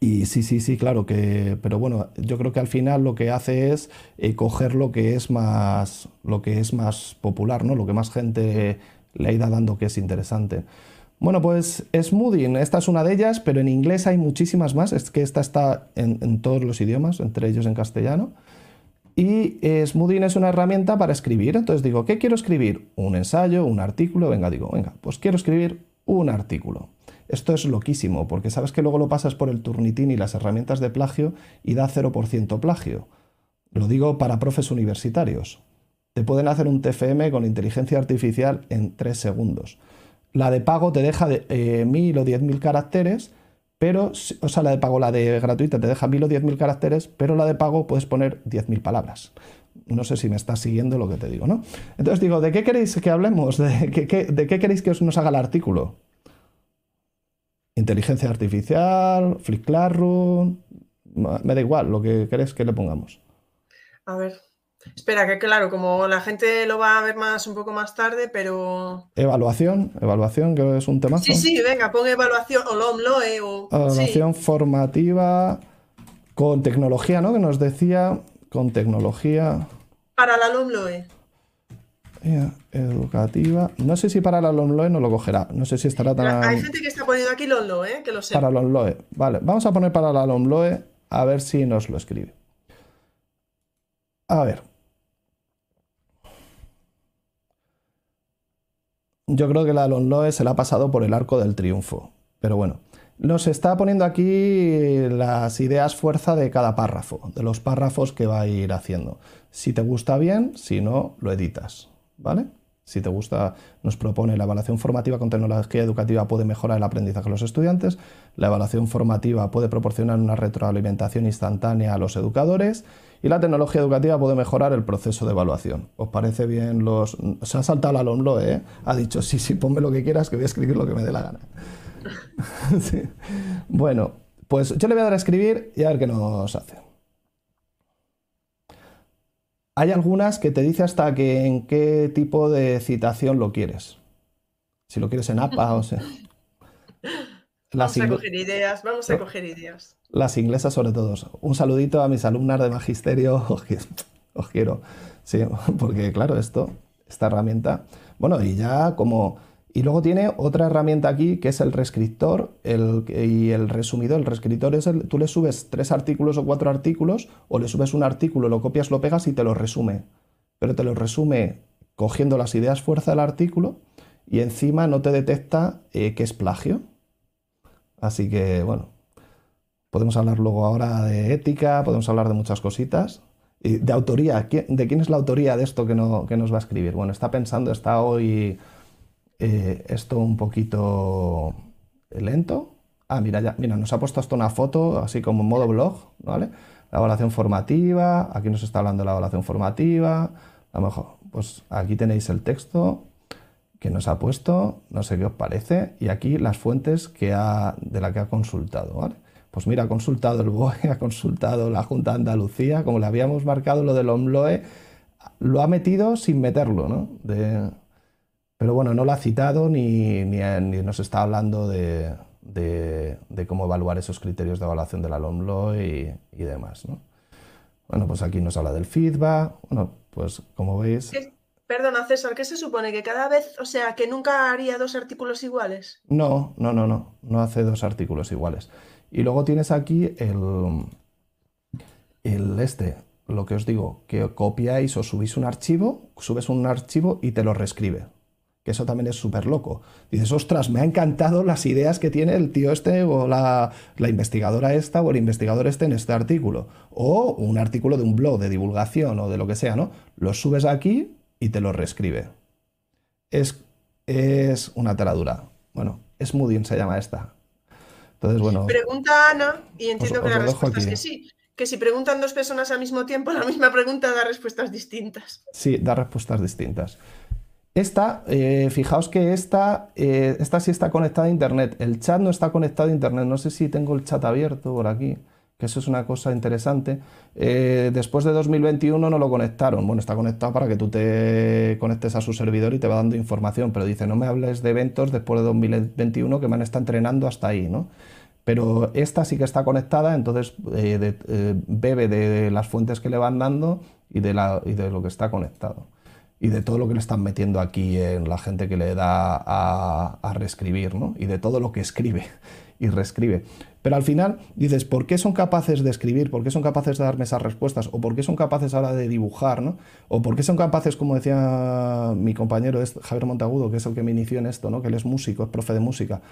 Y sí, sí, sí, claro que. Pero bueno, yo creo que al final lo que hace es eh, coger lo que es más. lo que es más popular, ¿no? Lo que más gente le ha ido dando que es interesante. Bueno, pues Smoothing, esta es una de ellas, pero en inglés hay muchísimas más. Es que esta está en, todos los idiomas, entre ellos en castellano. Y eh, Smoothing es una herramienta para escribir. Entonces digo, ¿qué quiero escribir? Un ensayo, un artículo. Venga, digo, venga, pues quiero escribir un artículo. Esto es loquísimo, porque sabes que luego lo pasas por el turnitín y las herramientas de plagio y da 0% plagio. Lo digo para profes universitarios. Te pueden hacer un TFM con inteligencia artificial en 3 segundos. La de pago te deja de, eh, 1000 o 10.000 caracteres, pero, o sea, la de pago, la de gratuita te deja 1000 o 10.000 caracteres, pero la de pago puedes poner 10.000 palabras. No sé si me estás siguiendo lo que te digo, ¿no? Entonces digo, ¿de qué queréis que hablemos? ¿De qué, de qué queréis que os nos haga el artículo? Inteligencia artificial, Flip Classroom, me da igual lo que queréis que le pongamos. A ver, Espera, que claro, como la gente lo va a ver más un poco más tarde, pero. Evaluación, evaluación, que es un tema. Sí, sí, venga, pon evaluación o LOMLOE o. Evaluación formativa con tecnología, ¿no? Que nos decía con tecnología. Para la LOMLOE. Educativa. No sé si para la LOMLOE no lo cogerá. No sé si estará tan. Hay gente que está poniendo aquí LOMLOE, ¿eh? que lo sé. Para LOMLOE. Vale, vamos a poner para la LOMLOE a ver si nos lo escribe. A ver. Yo creo que la LOMLOE se la ha pasado por el arco del triunfo. Pero bueno nos está poniendo aquí las ideas fuerza de cada párrafo, de los párrafos que va a ir haciendo. Si te gusta bien, si no, lo editas, ¿vale? Si te gusta, nos propone la evaluación formativa con tecnología educativa puede mejorar el aprendizaje de los estudiantes, la evaluación formativa puede proporcionar una retroalimentación instantánea a los educadores y la tecnología educativa puede mejorar el proceso de evaluación. ¿Os parece bien los...? Se ha saltado la alumno, ¿eh? Ha dicho, sí, sí, ponme lo que quieras, que voy a escribir lo que me dé la gana. Bueno, pues yo le voy a dar a escribir y a ver qué nos hace. Hay algunas que te dice hasta que en qué tipo de citación lo quieres. Si lo quieres en APA o sea. Vamos a coger ideas, vamos a coger ideas. Las inglesas sobre todo. Un saludito a mis alumnas de magisterio. Os quiero. Sí, porque claro, esto, esta herramienta. Bueno, y ya como y luego tiene otra herramienta aquí que es el reescritor y el resumidor. El reescritor es el, tú le subes tres artículos o cuatro artículos o le subes un artículo, lo copias, lo pegas y te lo resume. Pero te lo resume cogiendo las ideas fuerza del artículo y encima no te detecta eh, que es plagio. Así que bueno, podemos hablar luego ahora de ética, podemos hablar de muchas cositas. Y de autoría, ¿de quién es la autoría de esto que, no, que nos va a escribir? Bueno, está pensando, está hoy eh, esto un poquito lento. Ah, mira, ya, mira, nos ha puesto esto una foto, así como en modo blog, ¿vale? La evaluación formativa, aquí nos está hablando de la evaluación formativa, a lo mejor, pues aquí tenéis el texto que nos ha puesto, no sé qué os parece, y aquí las fuentes que ha, de la que ha consultado, ¿vale? Pues mira, ha consultado el BOE, ha consultado la Junta de Andalucía, como le habíamos marcado lo del OMLOE, lo ha metido sin meterlo, ¿no? Pero bueno, no lo ha citado ni, nos está hablando de, cómo evaluar esos criterios de evaluación de la LOMLO y, demás. ¿no? Bueno, pues aquí nos habla del feedback. Bueno, pues como veis... Perdona, César, ¿qué se supone? ¿Que cada vez, o sea, que nunca haría dos artículos iguales? No, no, no, no. No hace dos artículos iguales. Y luego tienes aquí el, el este, lo que os digo, que copiáis o subís un archivo, subes un archivo y te lo reescribe que eso también es súper loco. Dices, ostras, me ha encantado las ideas que tiene el tío este o la, investigadora esta o el investigador este en este artículo. O un artículo de un blog de divulgación o de lo que sea, ¿no? Lo subes aquí y te lo reescribe. Es, es una teladura. Bueno, Smoothing se llama esta. Entonces, bueno. Pregunta Ana y entiendo que la respuesta es que sí. Que si preguntan dos personas al mismo tiempo, la misma pregunta da respuestas distintas. Sí, da respuestas distintas. Esta, eh, fijaos que esta, eh, esta sí está conectada a internet. El chat no está conectado a internet. No sé si tengo el chat abierto por aquí, que eso es una cosa interesante. Eh, después de 2021 no lo conectaron. Bueno, está conectado para que tú te conectes a su servidor y te va dando información, pero dice, no me hables de eventos después de 2021 que me han estado entrenando hasta ahí, ¿no? Pero esta sí que está conectada, entonces bebe de las fuentes que le van dando y de, la, y de lo que está conectado y de todo lo que le están metiendo aquí en la gente que le da a, reescribir, ¿no? Y de todo lo que escribe y reescribe. Pero al final dices, ¿por qué son capaces de escribir? ¿Por qué son capaces de darme esas respuestas? ¿O por qué son capaces ahora de dibujar? ¿no? ¿O por qué son capaces, como decía mi compañero Javier Montagudo, que es el que me inició en esto, ¿no? que él es músico, es profe de música?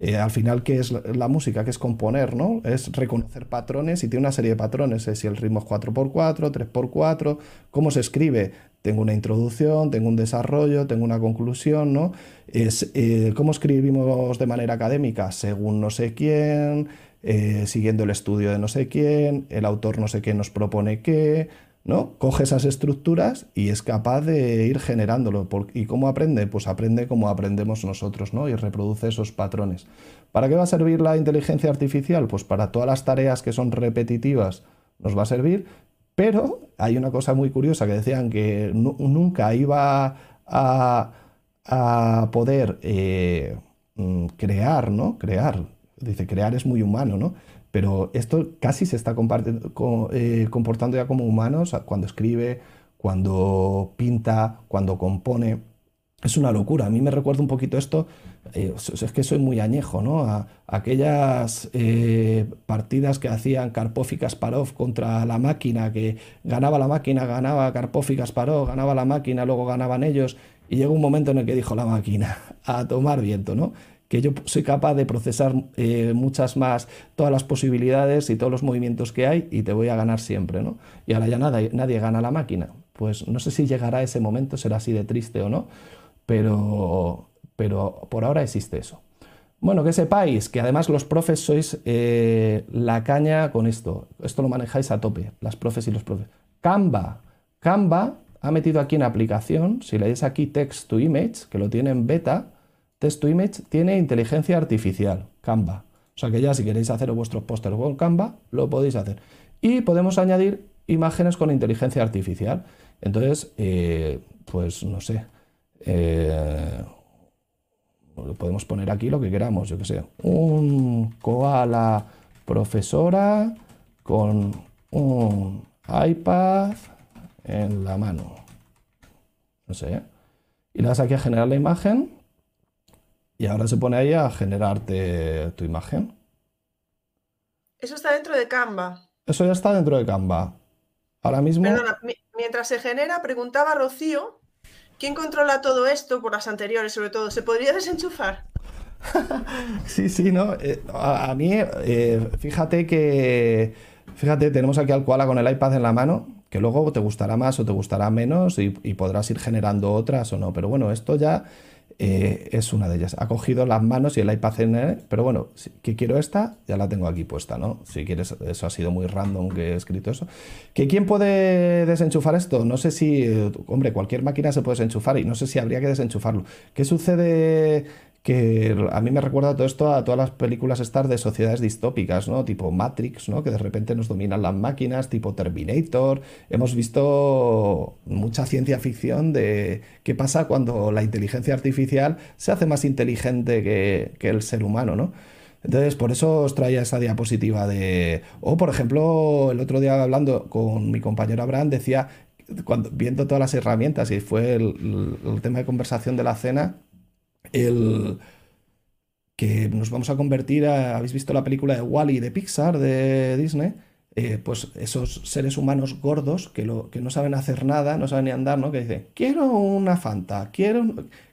Eh, al final, ¿qué es la música? ¿Qué es componer? ¿no? Es reconocer patrones y tiene una serie de patrones. Si el ritmo es 4x4, 3x4, cómo se escribe. Tengo una introducción, tengo un desarrollo, tengo una conclusión, ¿no? Es, eh, ¿Cómo escribimos de manera académica? Según no sé quién, eh, siguiendo el estudio de no sé quién, el autor no sé qué nos propone qué, ¿no? Coge esas estructuras y es capaz de ir generándolo. ¿Y cómo aprende? Pues aprende como aprendemos nosotros, ¿no? Y reproduce esos patrones. ¿Para qué va a servir la inteligencia artificial? Pues para todas las tareas que son repetitivas nos va a servir, pero hay una cosa muy curiosa que decían que nunca iba a, poder eh, mm, crear, ¿no? Crear. Dice, crear es muy humano, ¿no? Pero esto casi se está eh, comportando ya como humanos cuando escribe, cuando pinta, cuando compone. es una locura. A mí me recuerda un poquito esto, eh, es que soy muy añejo, ¿no? A, aquellas eh, partidas que hacían Karpov y Kasparov contra la máquina, que ganaba la máquina, ganaba Karpov y Kasparov, ganaba la máquina, luego ganaban ellos, y llegó un momento en el que dijo la máquina, a tomar viento, ¿no? Que yo soy capaz de procesar eh, muchas más, todas las posibilidades y todos los movimientos que hay y te voy a ganar siempre, ¿no? Y ahora ya nada, nadie gana la máquina. Pues no sé si llegará ese momento, será así de triste o no, pero, pero por ahora existe eso. Bueno, que sepáis que además los profes sois eh, la caña con esto. Esto lo manejáis a tope, las profes y los profes. Canva. Canva ha metido aquí en aplicación, si leéis aquí text to image, que lo tiene en beta, text to image tiene inteligencia artificial, Canva. O sea que ya si queréis hacer vuestros pósteres con Canva, lo podéis hacer. Y podemos añadir imágenes con inteligencia artificial. Entonces, eh, pues no sé. Eh, podemos poner aquí lo que queramos, yo que sé. Un koala profesora con un iPad en la mano. No sé. Y le das aquí a generar la imagen. Y ahora se pone ahí a generarte tu imagen. Eso está dentro de Canva. Eso ya está dentro de Canva. Ahora mismo. Perdona, mientras se genera, preguntaba Rocío ¿Quién controla todo esto por las anteriores, sobre todo? ¿Se podría desenchufar? sí, sí, ¿no? Eh, a, mí, eh, fíjate que. Fíjate, tenemos aquí al koala con el iPad en la mano, que luego te gustará más o te gustará menos y, y podrás ir generando otras o no. Pero bueno, esto ya eh, es una de ellas. Ha cogido las manos y el iPad en pero bueno, que quiero esta, ya la tengo aquí puesta, ¿no? Si quieres, eso ha sido muy random que he escrito eso. ¿Que quién puede desenchufar esto? No sé si, hombre, cualquier máquina se puede desenchufar y no sé si habría que desenchufarlo. ¿Qué sucede que a mí me recuerda todo esto a todas las películas estas de sociedades distópicas, ¿no? Tipo Matrix, ¿no? Que de repente nos dominan las máquinas, tipo Terminator. Hemos visto mucha ciencia ficción de qué pasa cuando la inteligencia artificial se hace más inteligente que, el ser humano, ¿no? Entonces, por eso os traía esa diapositiva de... O, por ejemplo, el otro día hablando con mi compañero Abraham, decía, cuando, viendo todas las herramientas, y fue el tema de conversación de la cena, el que nos vamos a convertir a, habéis visto la película de Wally de Pixar de Disney, eh, pues esos seres humanos gordos que, lo, que no saben hacer nada, no saben ni andar, ¿no? Que dicen, quiero una Fanta, quiero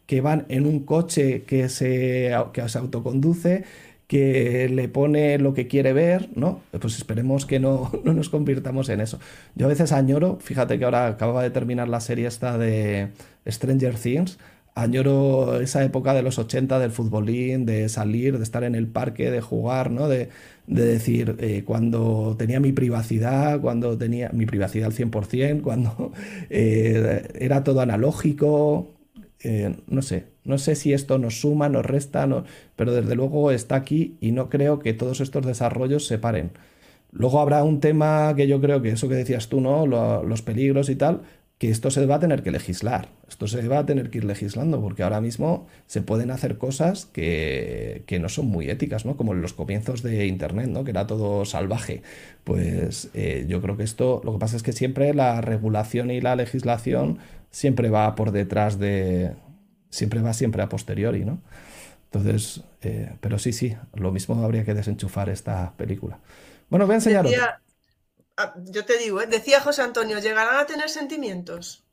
que van en un coche que se, que se autoconduce, que le pone lo que quiere ver, ¿no? Pues esperemos que no, no, nos convirtamos en eso. Yo a veces añoro, fíjate que ahora acababa de terminar la serie esta de Stranger Things, añoro esa época de los 80 del futbolín, de salir, de estar en el parque, de jugar, ¿no? De, decir, eh, cuando tenía mi privacidad, cuando tenía mi privacidad al 100%, cuando eh, era todo analógico, eh, no sé, no sé si esto nos suma, nos resta, pero desde luego está aquí y no creo que todos estos desarrollos se paren. Luego habrá un tema que yo creo que eso que decías tú, ¿no? los peligros y tal, que esto se va a tener que legislar, esto se va a tener que ir legislando, porque ahora mismo se pueden hacer cosas que, no son muy éticas, ¿no? Como en los comienzos de Internet, ¿no? Que era todo salvaje. Pues eh, yo creo que esto, lo que pasa es que siempre la regulación y la legislación siempre va por detrás de, siempre va siempre a posteriori, ¿no? Entonces, eh, pero sí, sí, lo mismo habría que desenchufar esta película. Bueno, voy a enseñaros. Yo te digo, ¿eh? decía José Antonio, ¿llegarán a tener sentimientos?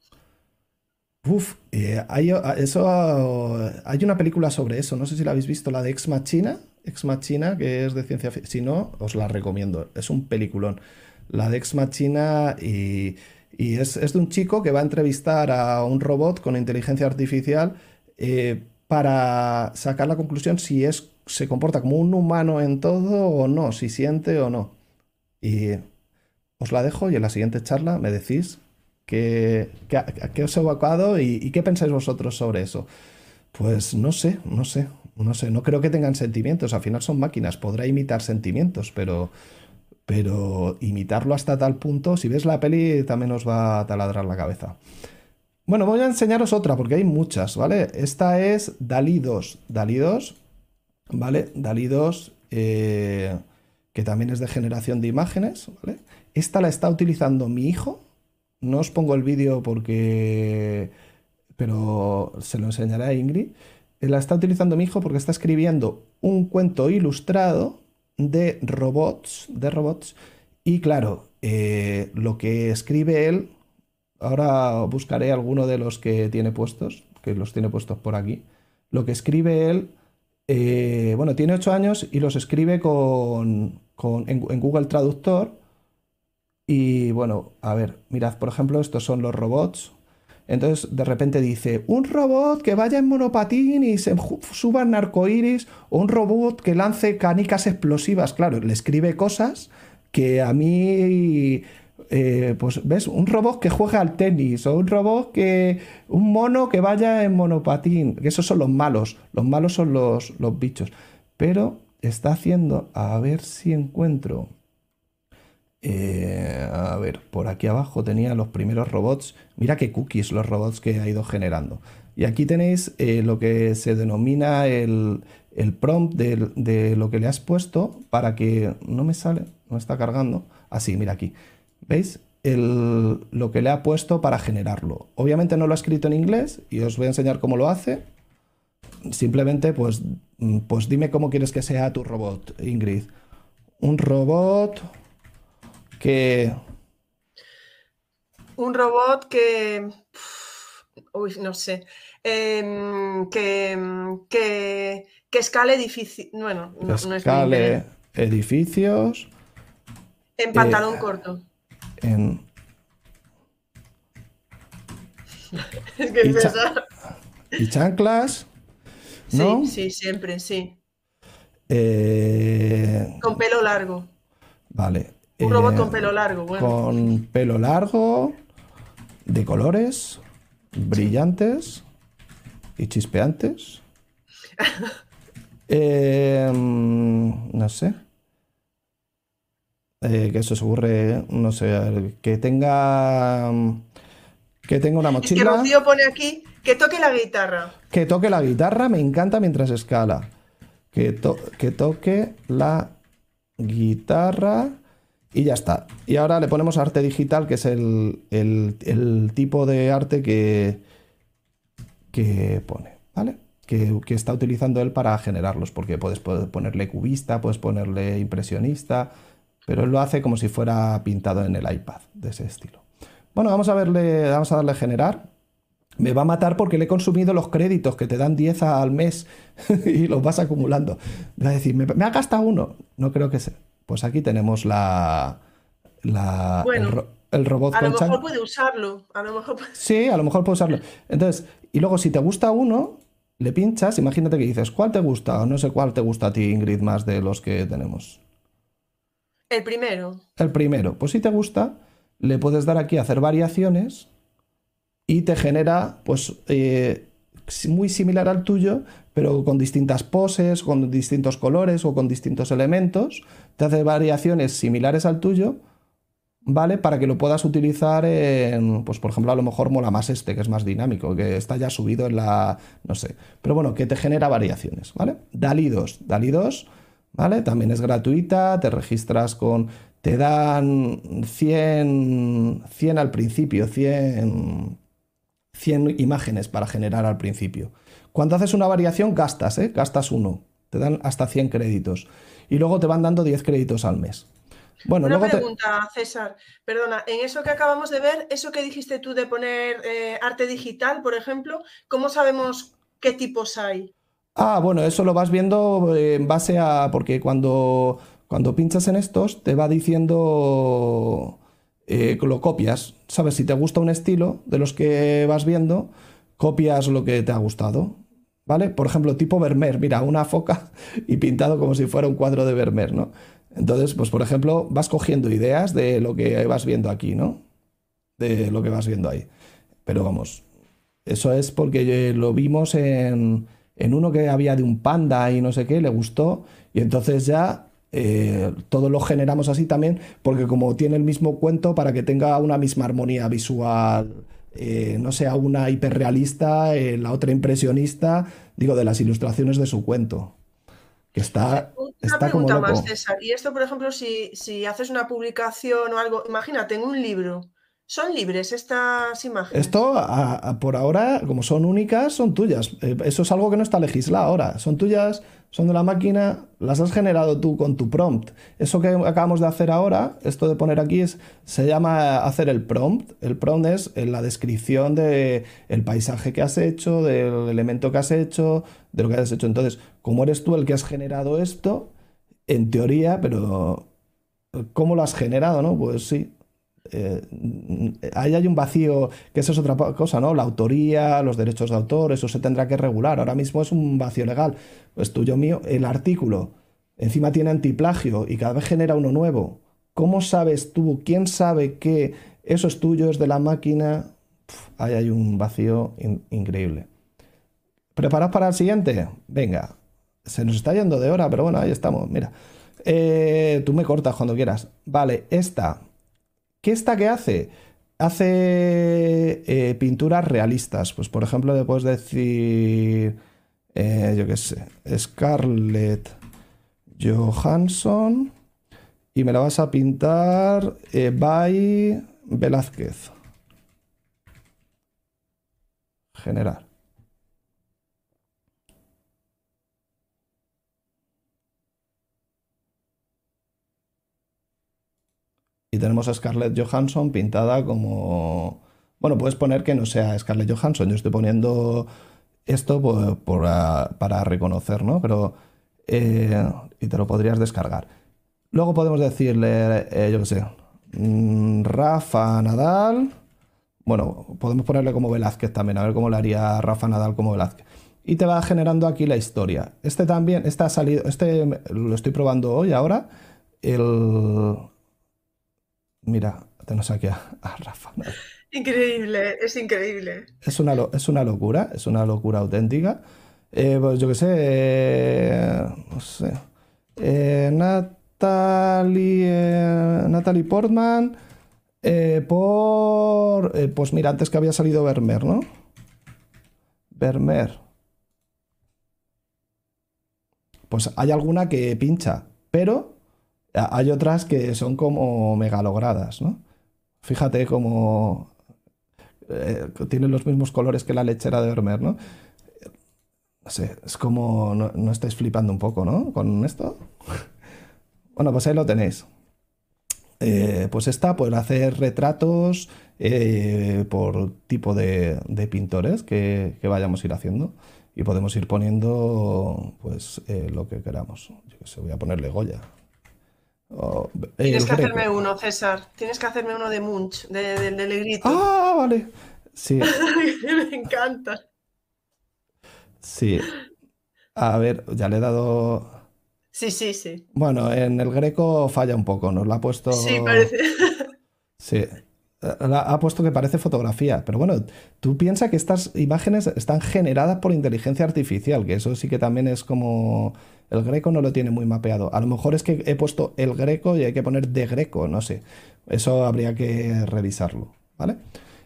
Uf, eh, hay, eso, hay una película sobre eso, no sé si la habéis visto, la de Ex Machina, Ex Machina, que es de ciencia ficción, si no, os la recomiendo, es un peliculón. La de Ex Machina y, es, de un chico que va a entrevistar a un robot con inteligencia artificial eh, para sacar la conclusión si es, se comporta como un humano en todo o no, si siente o no. Y os la dejo y en la siguiente charla me decís qué, qué, os he evocado y, qué pensáis vosotros sobre eso. Pues no sé, no sé, no sé, no creo que tengan sentimientos, al final son máquinas, podrá imitar sentimientos, pero, pero imitarlo hasta tal punto, si ves la peli también os va a taladrar la cabeza. Bueno, voy a enseñaros otra porque hay muchas, ¿vale? Esta es DALI 2, DALI 2, ¿vale? DALI 2, eh, que también es de generación de imágenes, ¿vale? Esta la está utilizando mi hijo. No os pongo el vídeo porque pero se lo enseñaré a Ingrid. La está utilizando mi hijo porque está escribiendo un cuento ilustrado de robots, de robots, y claro, eh, lo que escribe él, ahora buscaré alguno de los que tiene puestos, que los tiene puestos por aquí. Lo que escribe él, eh, bueno, tiene 8 años y los escribe con, en, Google Traductor. Y bueno, a ver, mirad, por ejemplo, estos son los robots. Entonces de repente dice, un robot que vaya en monopatín y se suba en arcoiris, o un robot que lance canicas explosivas. Claro, le escribe cosas que a mí eh, pues ves, un robot que juega al tenis o un robot que, un mono que vaya en monopatín, que esos son los malos, los malos son los, los bichos, pero está haciendo, a ver si encuentro, eh, a ver, por aquí abajo tenía los primeros robots, mira qué cookies los robots que ha ido generando. Y aquí tenéis eh, lo que se denomina el, el prompt de, de, lo que le has puesto para que no me sale, no está cargando. Así, mira aquí. ¿Veis? lo que le ha puesto para generarlo. Obviamente no lo ha escrito en inglés y os voy a enseñar cómo lo hace. Simplemente, pues, mm, pues dime cómo quieres que sea tu robot, Ingrid. Un robot que... Un robot que... Uy, no sé. Em, que, que, que, escale edificios. Bueno, no, escale edificios. En pantalón eh, corto en... y, chanclas. ¿No? Sí, sí, siempre, sí. Eh, con pelo largo. Vale. Un robot con eh, pelo largo, bueno. Con pelo largo, de colores, brillantes y chispeantes. Em, no sé. Eh, que eso se ocurre, no sé, que tenga que tenga una mochila. que Rocío pone aquí que toque la guitarra. Que toque la guitarra, me encanta mientras escala. Que, que toque la guitarra y ya está. Y ahora le ponemos arte digital, que es el, tipo de arte que, que pone, ¿vale? Que, que, está utilizando él para generarlos, porque puedes ponerle cubista, puedes ponerle impresionista, pero él lo hace como si fuera pintado en el iPad, de ese estilo. Bueno, vamos a verle, vamos a darle a generar. Me va a matar porque le he consumido los créditos que te dan 10 al mes y los vas acumulando. Va a decir, me, ha gastado uno. No creo que sea. Pues aquí tenemos la, la el, robot. A lo mejor puede usarlo. A lo mejor Sí, a lo mejor puede usarlo. Entonces, y luego si te gusta uno, le pinchas, imagínate que dices, ¿cuál te gusta? O no sé cuál te gusta a ti, Ingrid, más de los que tenemos. El primero. El primero. Pues si te gusta, le puedes dar aquí a hacer variaciones y te genera, pues, eh, muy similar al tuyo, pero con distintas poses, con distintos colores o con distintos elementos. Te hace variaciones similares al tuyo, ¿vale? Para que lo puedas utilizar en, pues por ejemplo, a lo mejor mola más este, que es más dinámico, que está ya subido en la, no sé. Pero bueno, que te genera variaciones, ¿vale? DALI 2. DALI 2 ¿vale? También es gratuita, te registras con... Te dan 100, 100 al principio, 100, 100 imágenes para generar al principio. Cuando haces una variación gastas, ¿eh? Gastas uno. Te dan hasta 100 créditos. Y luego te van dando 10 créditos al mes. Bueno, Una pregunta, César. Perdona, en eso que acabamos de ver, eso que dijiste tú de poner eh, arte digital, por ejemplo, ¿cómo sabemos qué tipos hay? Ah, bueno, eso lo vas viendo eh, en base a. Porque cuando, cuando pinchas en estos, te va diciendo. Eh, lo copias. ¿Sabes? Si te gusta un estilo de los que vas viendo, copias lo que te ha gustado. ¿Vale? Por ejemplo, tipo Vermeer. Mira, una foca y pintado como si fuera un cuadro de Vermeer, ¿no? Entonces, pues por ejemplo, vas cogiendo ideas de lo que vas viendo aquí, ¿no? De lo que vas viendo ahí. Pero vamos, eso es porque lo vimos en en uno que había de un panda y no sé qué, le gustó, y entonces ya eh, todos lo generamos así también, porque como tiene el mismo cuento, para que tenga una misma armonía visual, eh, no sea una hiperrealista, eh, la otra impresionista, digo, de las ilustraciones de su cuento. Que está, una pregunta más, César. Y esto, por ejemplo, si, si haces una publicación o algo, imagínate, en un libro, ¿Son libres estas imágenes? Esto, por ahora, como son únicas, son tuyas. Eh, eso es algo que no está legislado ahora. Son tuyas, son de la máquina, las has generado tú con tu prompt. Eso que acabamos de hacer ahora, esto de poner aquí, se llama hacer el prompt. El prompt es eh, la descripción del el paisaje que has hecho, del elemento que has hecho, de lo que has hecho. Entonces, como eres tú el que has generado esto, en teoría, pero ¿cómo lo has generado, no? Pues sí, eh, ahí hay un vacío, que eso es otra cosa, ¿no? La autoría, los derechos de autor, eso se tendrá que regular. Ahora mismo es un vacío legal. Pues tuyo mío, el artículo encima tiene antiplagio y cada vez genera uno nuevo. ¿Cómo sabes tú? ¿Quién sabe que eso es tuyo, es de la máquina? ahí hay un vacío increíble. ¿Preparados para el siguiente? Venga, se nos está yendo de hora, pero bueno, ahí estamos. Mira, eh, tú me cortas cuando quieras. Vale, esta ¿Qué está que hace? Hace eh, pinturas realistas. Pues por ejemplo, le puedes decir, eh, yo qué sé, Scarlett Johansson y me la vas a pintar eh, by Velázquez. General. Y tenemos a Scarlett Johansson pintada como... Bueno, puedes poner que no sea Scarlett Johansson. Yo estoy poniendo esto para reconocer, ¿no? Pero... Eh, y te lo podrías descargar. Luego podemos decirle, eh, yo qué sé, mm, Rafa Nadal. Bueno, podemos ponerle como Velázquez también, a ver cómo le haría Rafa Nadal como Velázquez. Y te va generando aquí la historia. Este también, este ha salido, este lo estoy probando hoy ahora. El, Mira, tenemos aquí a, Rafa. Increíble, es increíble. Es una, es una locura, es una locura auténtica. Eh, pues yo qué sé, eh, no sé. Eh, Natalie, Natalie Portman, por. pues mira, antes que había salido Vermeer, ¿no? Vermeer. Pues hay alguna que pincha, pero hay otras que son como megalogradas, ¿no? Fíjate cómo eh, tienen los mismos colores que la lechera de Vermeer, ¿no? No sé, es como, no, estáis flipando un poco, ¿no? Con esto. Bueno, pues ahí lo tenéis. Eh, pues esta puede hacer retratos eh, por tipo de, pintores que, vayamos a ir haciendo y podemos ir poniendo pues lo que queramos. Yo que sé, voy a ponerle Goya. Tienes que hacerme uno, César. Tienes que hacerme uno de Munch, del de, Legrito. Ah, vale. Sí. Me encanta. Sí. A ver, ya le he dado. Sí, sí, sí. Bueno, en el greco falla un poco, nos lo ha puesto. Sí, parece. Sí. Ha puesto que parece fotografía, pero bueno, tú piensas que estas imágenes están generadas por inteligencia artificial, que eso sí que también es como el greco no lo tiene muy mapeado. A lo mejor es que he puesto el greco y hay que poner de greco, no sé. Eso habría que revisarlo, ¿vale?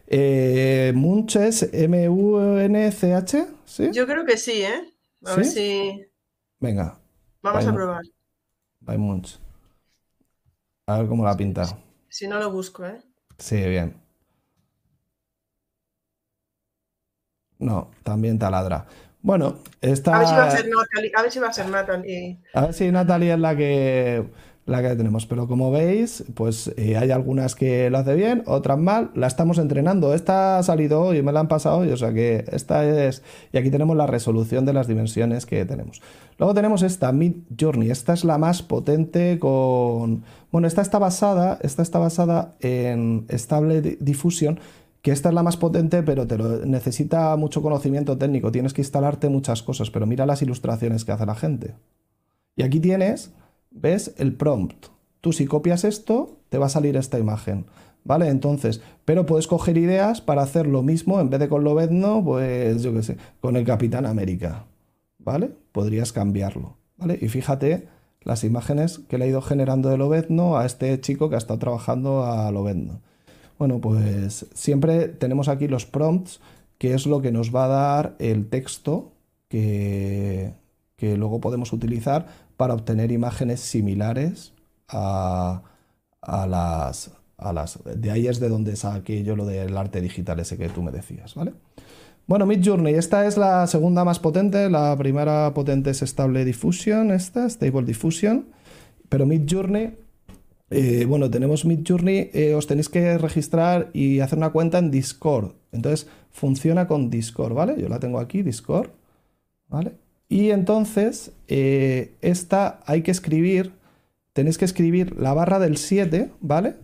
Eh, Munch es M-U-N-C-H, ¿sí? Yo creo que sí, ¿eh? A ver si. Venga. Vamos a probar. By Munch. A ver cómo la pinta. Si no lo busco, ¿eh? Sí, bien. No, también taladra. Bueno, esta... A ver si va a ser Natalie. A ver si va a ser Natalie. A ver si Natalie es la que, la que tenemos. Pero como veis, pues eh, hay algunas que lo hace bien, otras mal. La estamos entrenando. Esta ha salido hoy, me la han pasado hoy. O sea que esta es... Y aquí tenemos la resolución de las dimensiones que tenemos. Luego tenemos esta Mid Journey. Esta es la más potente con... Bueno, esta está basada, esta está basada en estable difusión que esta es la más potente, pero te lo, necesita mucho conocimiento técnico, tienes que instalarte muchas cosas, pero mira las ilustraciones que hace la gente. Y aquí tienes, ¿ves? El prompt. Tú si copias esto, te va a salir esta imagen, ¿vale? Entonces, pero puedes coger ideas para hacer lo mismo, en vez de con Lobezno, pues yo qué sé, con el Capitán América, ¿vale? Podrías cambiarlo, ¿vale? Y fíjate las imágenes que le ha ido generando de Lobezno a este chico que ha estado trabajando a Lobezno. Bueno, pues siempre tenemos aquí los prompts, que es lo que nos va a dar el texto que, luego podemos utilizar para obtener imágenes similares a, las. De ahí es de donde saqué yo lo del arte digital ese que tú me decías, ¿vale? Bueno, Midjourney, esta es la segunda más potente, la primera potente es Stable Diffusion, esta, Stable Diffusion, pero Midjourney, eh, bueno, tenemos Midjourney, eh, os tenéis que registrar y hacer una cuenta en Discord, entonces funciona con Discord, ¿vale? Yo la tengo aquí, Discord, ¿vale? Y entonces, eh, esta hay que escribir, tenéis que escribir la barra del 7, ¿vale?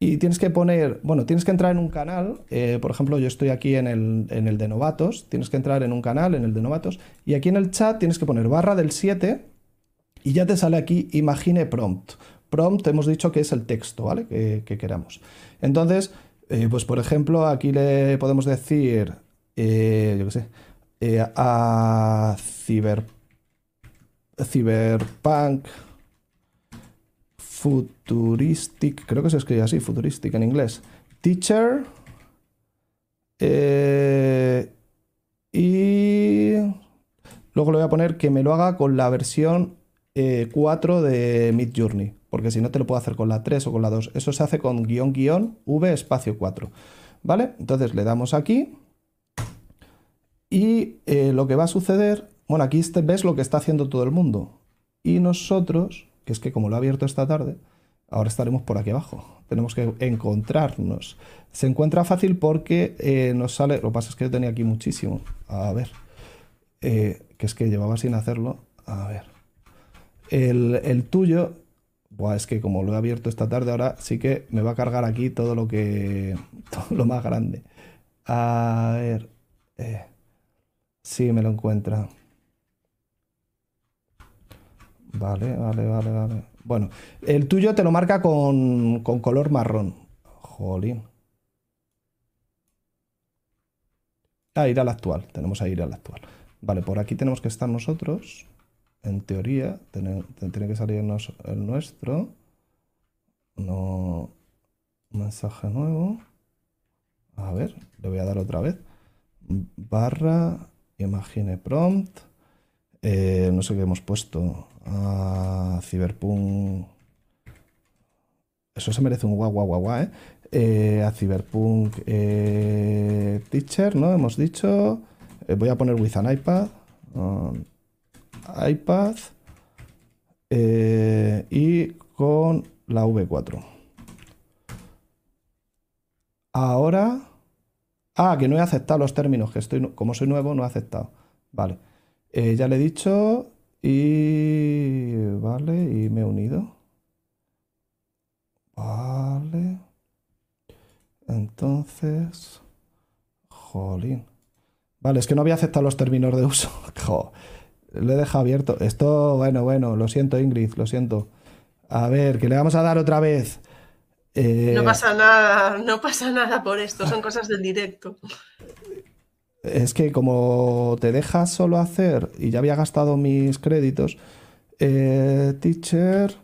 Y tienes que poner, bueno, tienes que entrar en un canal, eh, por ejemplo, yo estoy aquí en el, en el, de novatos, tienes que entrar en un canal, en el de novatos, y aquí en el chat tienes que poner barra del 7 y ya te sale aquí imagine prompt. Prompt hemos dicho que es el texto, ¿vale? Que, queramos. Entonces, eh, pues por ejemplo, aquí le podemos decir, yo qué sé, a ciber, Cyberpunk Futuristic, creo que se escribe así, futuristic en inglés. Teacher. Eh, y luego le voy a poner que me lo haga con la versión 4 eh, de Mid Journey, porque si no te lo puedo hacer con la 3 o con la 2. Eso se hace con guion guion V espacio 4. ¿Vale? Entonces le damos aquí. Y eh, lo que va a suceder, bueno, aquí este, ves lo que está haciendo todo el mundo. Y nosotros que es que como lo ha abierto esta tarde, ahora estaremos por aquí abajo. Tenemos que encontrarnos. Se encuentra fácil porque eh, nos sale, lo que pasa es que yo tenía aquí muchísimo. A ver, eh, que es que llevaba sin hacerlo. A ver, el, tuyo, Buah, es que como lo he abierto esta tarde, ahora sí que me va a cargar aquí todo lo que, todo lo más grande. A ver, eh, sí, me lo encuentra. Vale, vale, vale, vale. Bueno, el tuyo te lo marca con, color marrón. Jolín. A ir al actual. Tenemos a ir al actual. Vale, por aquí tenemos que estar nosotros. En teoría, tiene, que salirnos el nuestro. No. Mensaje nuevo. A ver, le voy a dar otra vez. Barra, imagine prompt. Eh, no sé qué hemos puesto a Cyberpunk. Eso se merece un guau guau guau, guau ¿eh? ¿eh? A Cyberpunk eh, Teacher, ¿no? Hemos dicho. Voy a poner with an iPad. iPad. y con la V4. Ahora. Ah, que no he aceptado los términos, que estoy. Como soy nuevo, no he aceptado. Vale. ya le he dicho y vale, y me he unido. Vale. Entonces, jolín. Vale, es que no había aceptado los términos de uso. lo he dejado abierto. Esto, bueno, bueno, lo siento, Ingrid, lo siento. A ver, que le vamos a dar otra vez. Eh, no pasa nada, no pasa nada por esto, son cosas del directo es que como te dejas solo hacer y ya había gastado mis créditos, eh, teacher,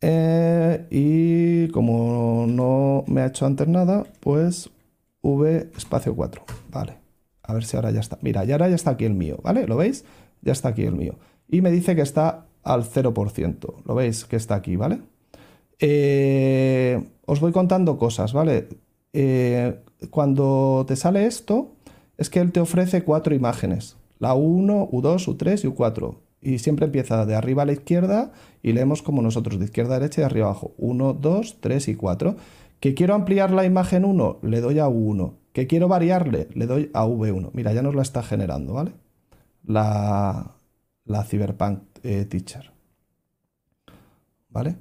eh, y como no me ha hecho antes nada, pues V espacio 4. Vale, a ver si ahora ya está. Mira, ya ahora ya está aquí el mío, ¿vale? ¿Lo veis? Ya está aquí el mío. Y me dice que está al 0%. ¿Lo veis? Que está aquí, ¿vale? Eh, os voy contando cosas, ¿vale? cuando te sale esto, es que él te ofrece cuatro imágenes, la U1, U2, U3 y U4. Y siempre empieza de arriba a la izquierda y leemos como nosotros, de izquierda a derecha y de arriba abajo. 1, 2, 3 y 4. Que quiero ampliar la imagen 1, le doy a U1. Que quiero variarle, le doy a V1. Mira, ya nos la está generando, ¿vale? La, la Cyberpunk eh, Teacher. ¿Vale?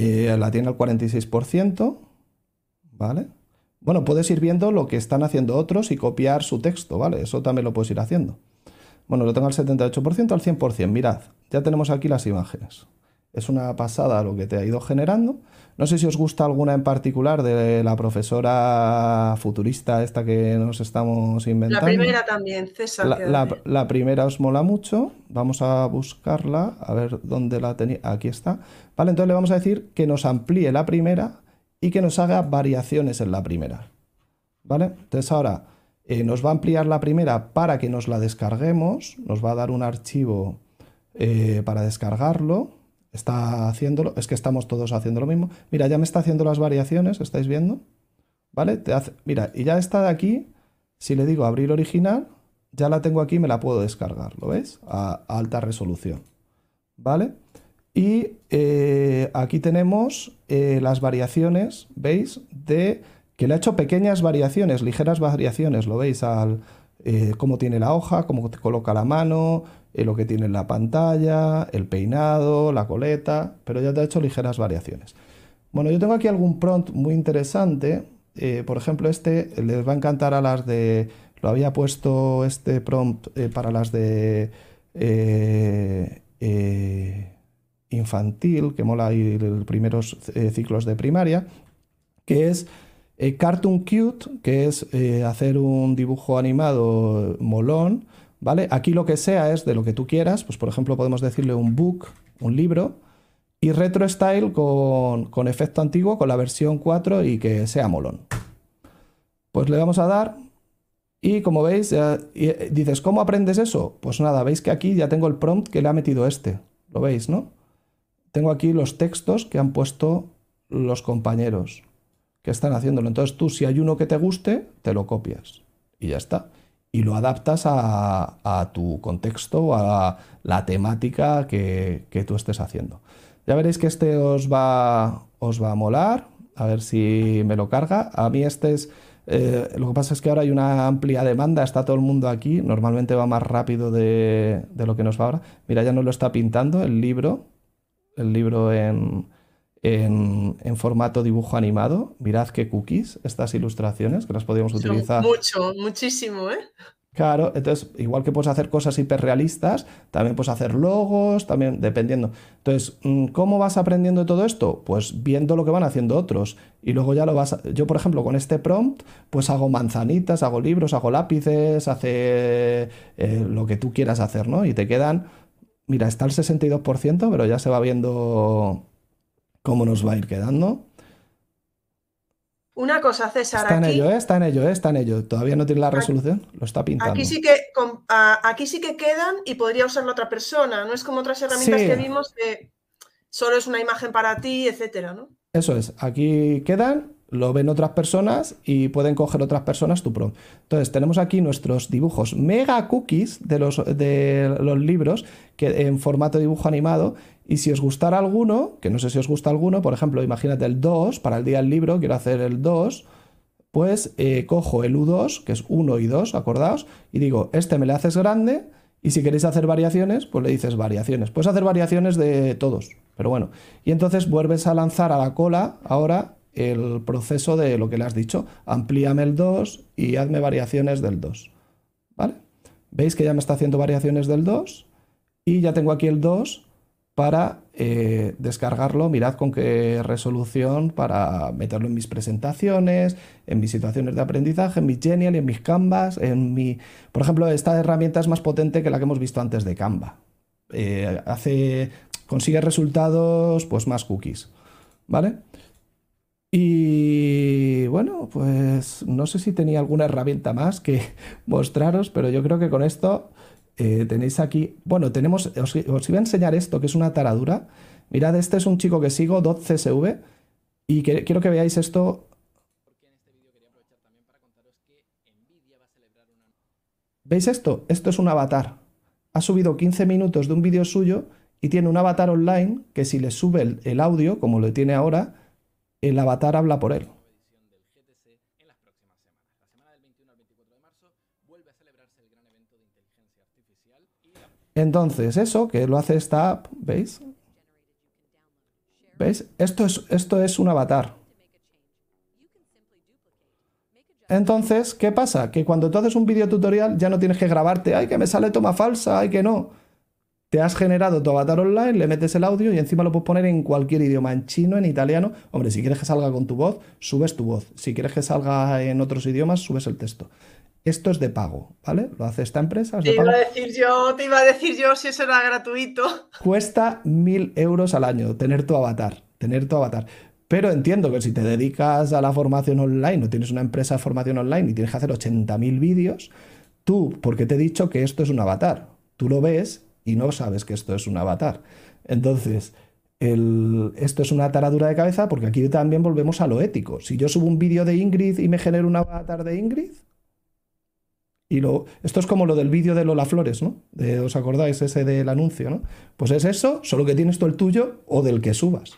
Eh, la tiene al 46%, ¿vale? Bueno, puedes ir viendo lo que están haciendo otros y copiar su texto, ¿vale? Eso también lo puedes ir haciendo. Bueno, lo tengo al 78%, al 100%. Mirad, ya tenemos aquí las imágenes. Es una pasada lo que te ha ido generando. No sé si os gusta alguna en particular de la profesora futurista esta que nos estamos inventando. La primera también, César. La, primera os mola mucho. Vamos a buscarla, a ver dónde la tenía. Aquí está. Vale, entonces le vamos a decir que nos amplíe la primera y que nos haga variaciones en la primera. ¿Vale? Entonces ahora eh, nos va a ampliar la primera para que nos la descarguemos, nos va a dar un archivo eh, para descargarlo. Está haciéndolo, es que estamos todos haciendo lo mismo. Mira, ya me está haciendo las variaciones, ¿estáis viendo? ¿Vale? Te mira, y ya está de aquí, si le digo abrir original, ya la tengo aquí, me la puedo descargar, ¿lo ves? A, alta resolución, ¿vale? Y eh, aquí tenemos eh, las variaciones, ¿veis? De que le ha hecho pequeñas variaciones, ligeras variaciones, ¿lo veis? Al, eh, cómo tiene la hoja, cómo te coloca la mano, lo que tiene en la pantalla, el peinado, la coleta, pero ya te ha hecho ligeras variaciones. Bueno, yo tengo aquí algún prompt muy interesante. por ejemplo, este les va a encantar a las de lo había puesto este prompt eh, para las de eh, eh, infantil, que mola ir primeros ciclos de primaria, que es Cartoon Cute, que es hacer un dibujo animado molón, ¿vale? Aquí lo que sea es de lo que tú quieras, pues por ejemplo podemos decirle un book, un libro, y retro style con, con efecto antiguo, con la versión 4 y que sea molón. Pues le vamos a dar y como veis, eh, dices, ¿cómo aprendes eso? Pues nada, veis que aquí ya tengo el prompt que le ha metido este. ¿Lo veis, no? Tengo aquí los textos que han puesto los compañeros que están haciéndolo. Entonces tú, si hay uno que te guste, te lo copias. Y ya está. Y lo adaptas a, tu contexto, a la temática que, que, tú estés haciendo. Ya veréis que este os va, os va a molar. A ver si me lo carga. A mí este es eh, lo que pasa es que ahora hay una amplia demanda, está todo el mundo aquí, normalmente va más rápido de, lo que nos va ahora. Mira, ya nos lo está pintando el libro, el libro en, en, formato dibujo animado. Mirad qué cookies, estas ilustraciones que las podríamos utilizar. Mucho, muchísimo, ¿eh? Claro, entonces, igual que puedes hacer cosas hiperrealistas, también puedes hacer logos, también dependiendo. Entonces, mm, ¿cómo vas aprendiendo todo esto? Pues viendo lo que van haciendo otros. Y luego ya lo vas. Yo, por ejemplo, con este prompt, pues hago manzanitas, hago libros, hago lápices, hace eh, lo que tú quieras hacer, ¿no? Y te quedan. Mira, está el 62%, pero ya se va viendo cómo nos va a ir quedando. Una cosa, César. Está en ello, ¿eh? está en ello, ¿eh? está en ello. Todavía no tiene la resolución, lo está pintando. Aquí sí, que, aquí sí que quedan y podría usarlo otra persona. No es como otras herramientas que vimos que solo es una imagen para ti, etcétera, ¿no? Eso es. Aquí quedan, lo ven otras personas y pueden coger otras personas tu prompt. Entonces, tenemos aquí nuestros dibujos mega cookies de los, de los libros que, en formato dibujo animado y si os gustara alguno, que no sé si os gusta alguno, por ejemplo, imagínate el 2, para el día del libro quiero hacer el 2, pues eh, cojo el U2, que es 1 y 2, acordaos, y digo, este me le haces grande, y si queréis hacer variaciones, pues le dices variaciones. Puedes hacer variaciones de todos, pero bueno. Y entonces vuelves a lanzar a la cola ahora el proceso de lo que le has dicho. Amplíame el 2 y hazme variaciones del 2. ¿Vale? ¿Veis que ya me está haciendo variaciones del 2? Y ya tengo aquí el 2 para eh, descargarlo, mirad con qué resolución para meterlo en mis presentaciones, en mis situaciones de aprendizaje, en mis Genial, en mis Canvas, en mi... Por ejemplo, esta herramienta es más potente que la que hemos visto antes de Canva. Eh, hace... consigue resultados, pues más cookies, ¿vale? Y bueno, pues no sé si tenía alguna herramienta más que mostraros, pero yo creo que con esto eh, tenéis aquí, bueno, tenemos, os, iba a enseñar esto, que es una taradura. Mirad, este es un chico que sigo, CSV y quiero que veáis esto. ¿Veis esto? Esto es un avatar. Ha subido 15 minutos de un vídeo suyo y tiene un avatar online que si le sube el audio, como lo tiene ahora, el avatar habla por él. Entonces, eso que lo hace esta app, ¿veis? ¿Veis? Esto es, esto es un avatar. Entonces, ¿qué pasa? Que cuando tú haces un video tutorial ya no tienes que grabarte, ay, que me sale toma falsa, ay, que no. Te has generado tu avatar online, le metes el audio y encima lo puedes poner en cualquier idioma, en chino, en italiano. Hombre, si quieres que salga con tu voz, subes tu voz. Si quieres que salga en otros idiomas, subes el texto. Esto es de pago, ¿vale? Lo hace esta empresa. te, Iba a decir yo, te iba a decir yo si eso era gratuito. Cuesta mil euros al año tener tu avatar, tener tu avatar. Pero entiendo que si te dedicas a la formación online o tienes una empresa de formación online y tienes que hacer 80.000 vídeos, tú, porque te he dicho que esto es un avatar, tú lo ves y no sabes que esto es un avatar. Entonces, esto es una taradura de cabeza porque aquí también volvemos a lo ético. Si yo subo un vídeo de Ingrid y me genero un avatar de Ingrid, y lo, esto es como lo del vídeo de Lola Flores, ¿no? De, ¿Os acordáis ese del anuncio, ¿no? Pues es eso, solo que tienes tú el tuyo o del que subas.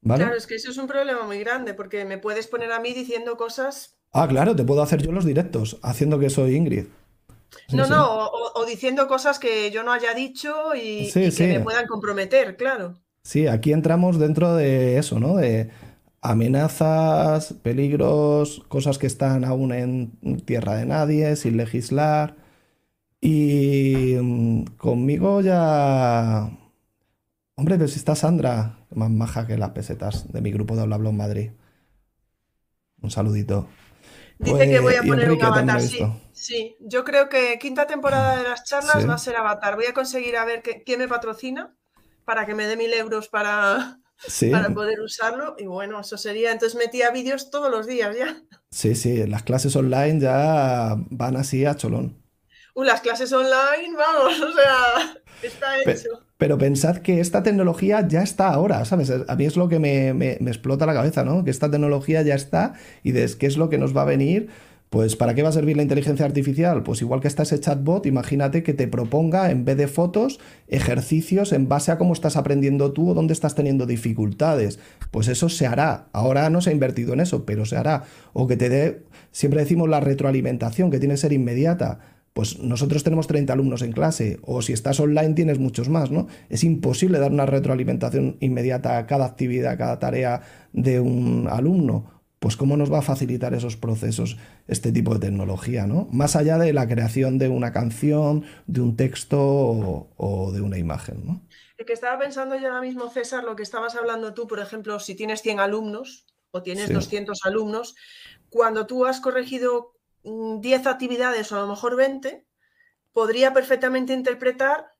¿Vale? Claro, es que eso es un problema muy grande, porque me puedes poner a mí diciendo cosas. Ah, claro, te puedo hacer yo los directos, haciendo que soy Ingrid. No, no, o, diciendo cosas que yo no haya dicho y, y que me puedan comprometer, claro. Sí, aquí entramos dentro de eso, ¿no? De amenazas, peligros, cosas que están aún en tierra de nadie, sin legislar. Y mm, conmigo ya... Hombre, pero si está Sandra, más maja que las pesetas de mi grupo de Habla en Madrid. Un saludito. Dice que voy a pues, poner un avatar, sí, sí. Yo creo que quinta temporada de las charlas va a ser avatar. Voy a conseguir a ver quién me patrocina para que me dé mil euros para, para poder usarlo. Y bueno, eso sería. Entonces metía vídeos todos los días ya. Sí, sí, las clases online ya van así a cholón. Uh, las clases online, vamos, o sea, está hecho. Pero, pensad que esta tecnología ya está ahora, ¿sabes? A mí es lo que me, me, explota la cabeza, ¿no? Que esta tecnología ya está y de qué es lo que nos va a venir pues ¿para qué va a servir la inteligencia artificial? Pues igual que está ese chatbot, imagínate que te proponga en vez de fotos ejercicios en base a cómo estás aprendiendo tú o dónde estás teniendo dificultades. Pues eso se hará. Ahora no se ha invertido en eso, pero se hará. O que te dé, siempre decimos la retroalimentación, que tiene que ser inmediata. Pues nosotros tenemos 30 alumnos en clase, o si estás online tienes muchos más, ¿no? Es imposible dar una retroalimentación inmediata a cada actividad, a cada tarea de un alumno pues cómo nos va a facilitar esos procesos este tipo de tecnología, ¿no? Más allá de la creación de una canción, de un texto o, de una imagen, ¿no? El que estaba pensando yo ahora mismo, César, lo que estabas hablando tú, por ejemplo, si tienes 100 alumnos o tienes 200 alumnos, cuando tú has corregido 10 mm, actividades o a lo mejor 20, podría perfectamente interpretar,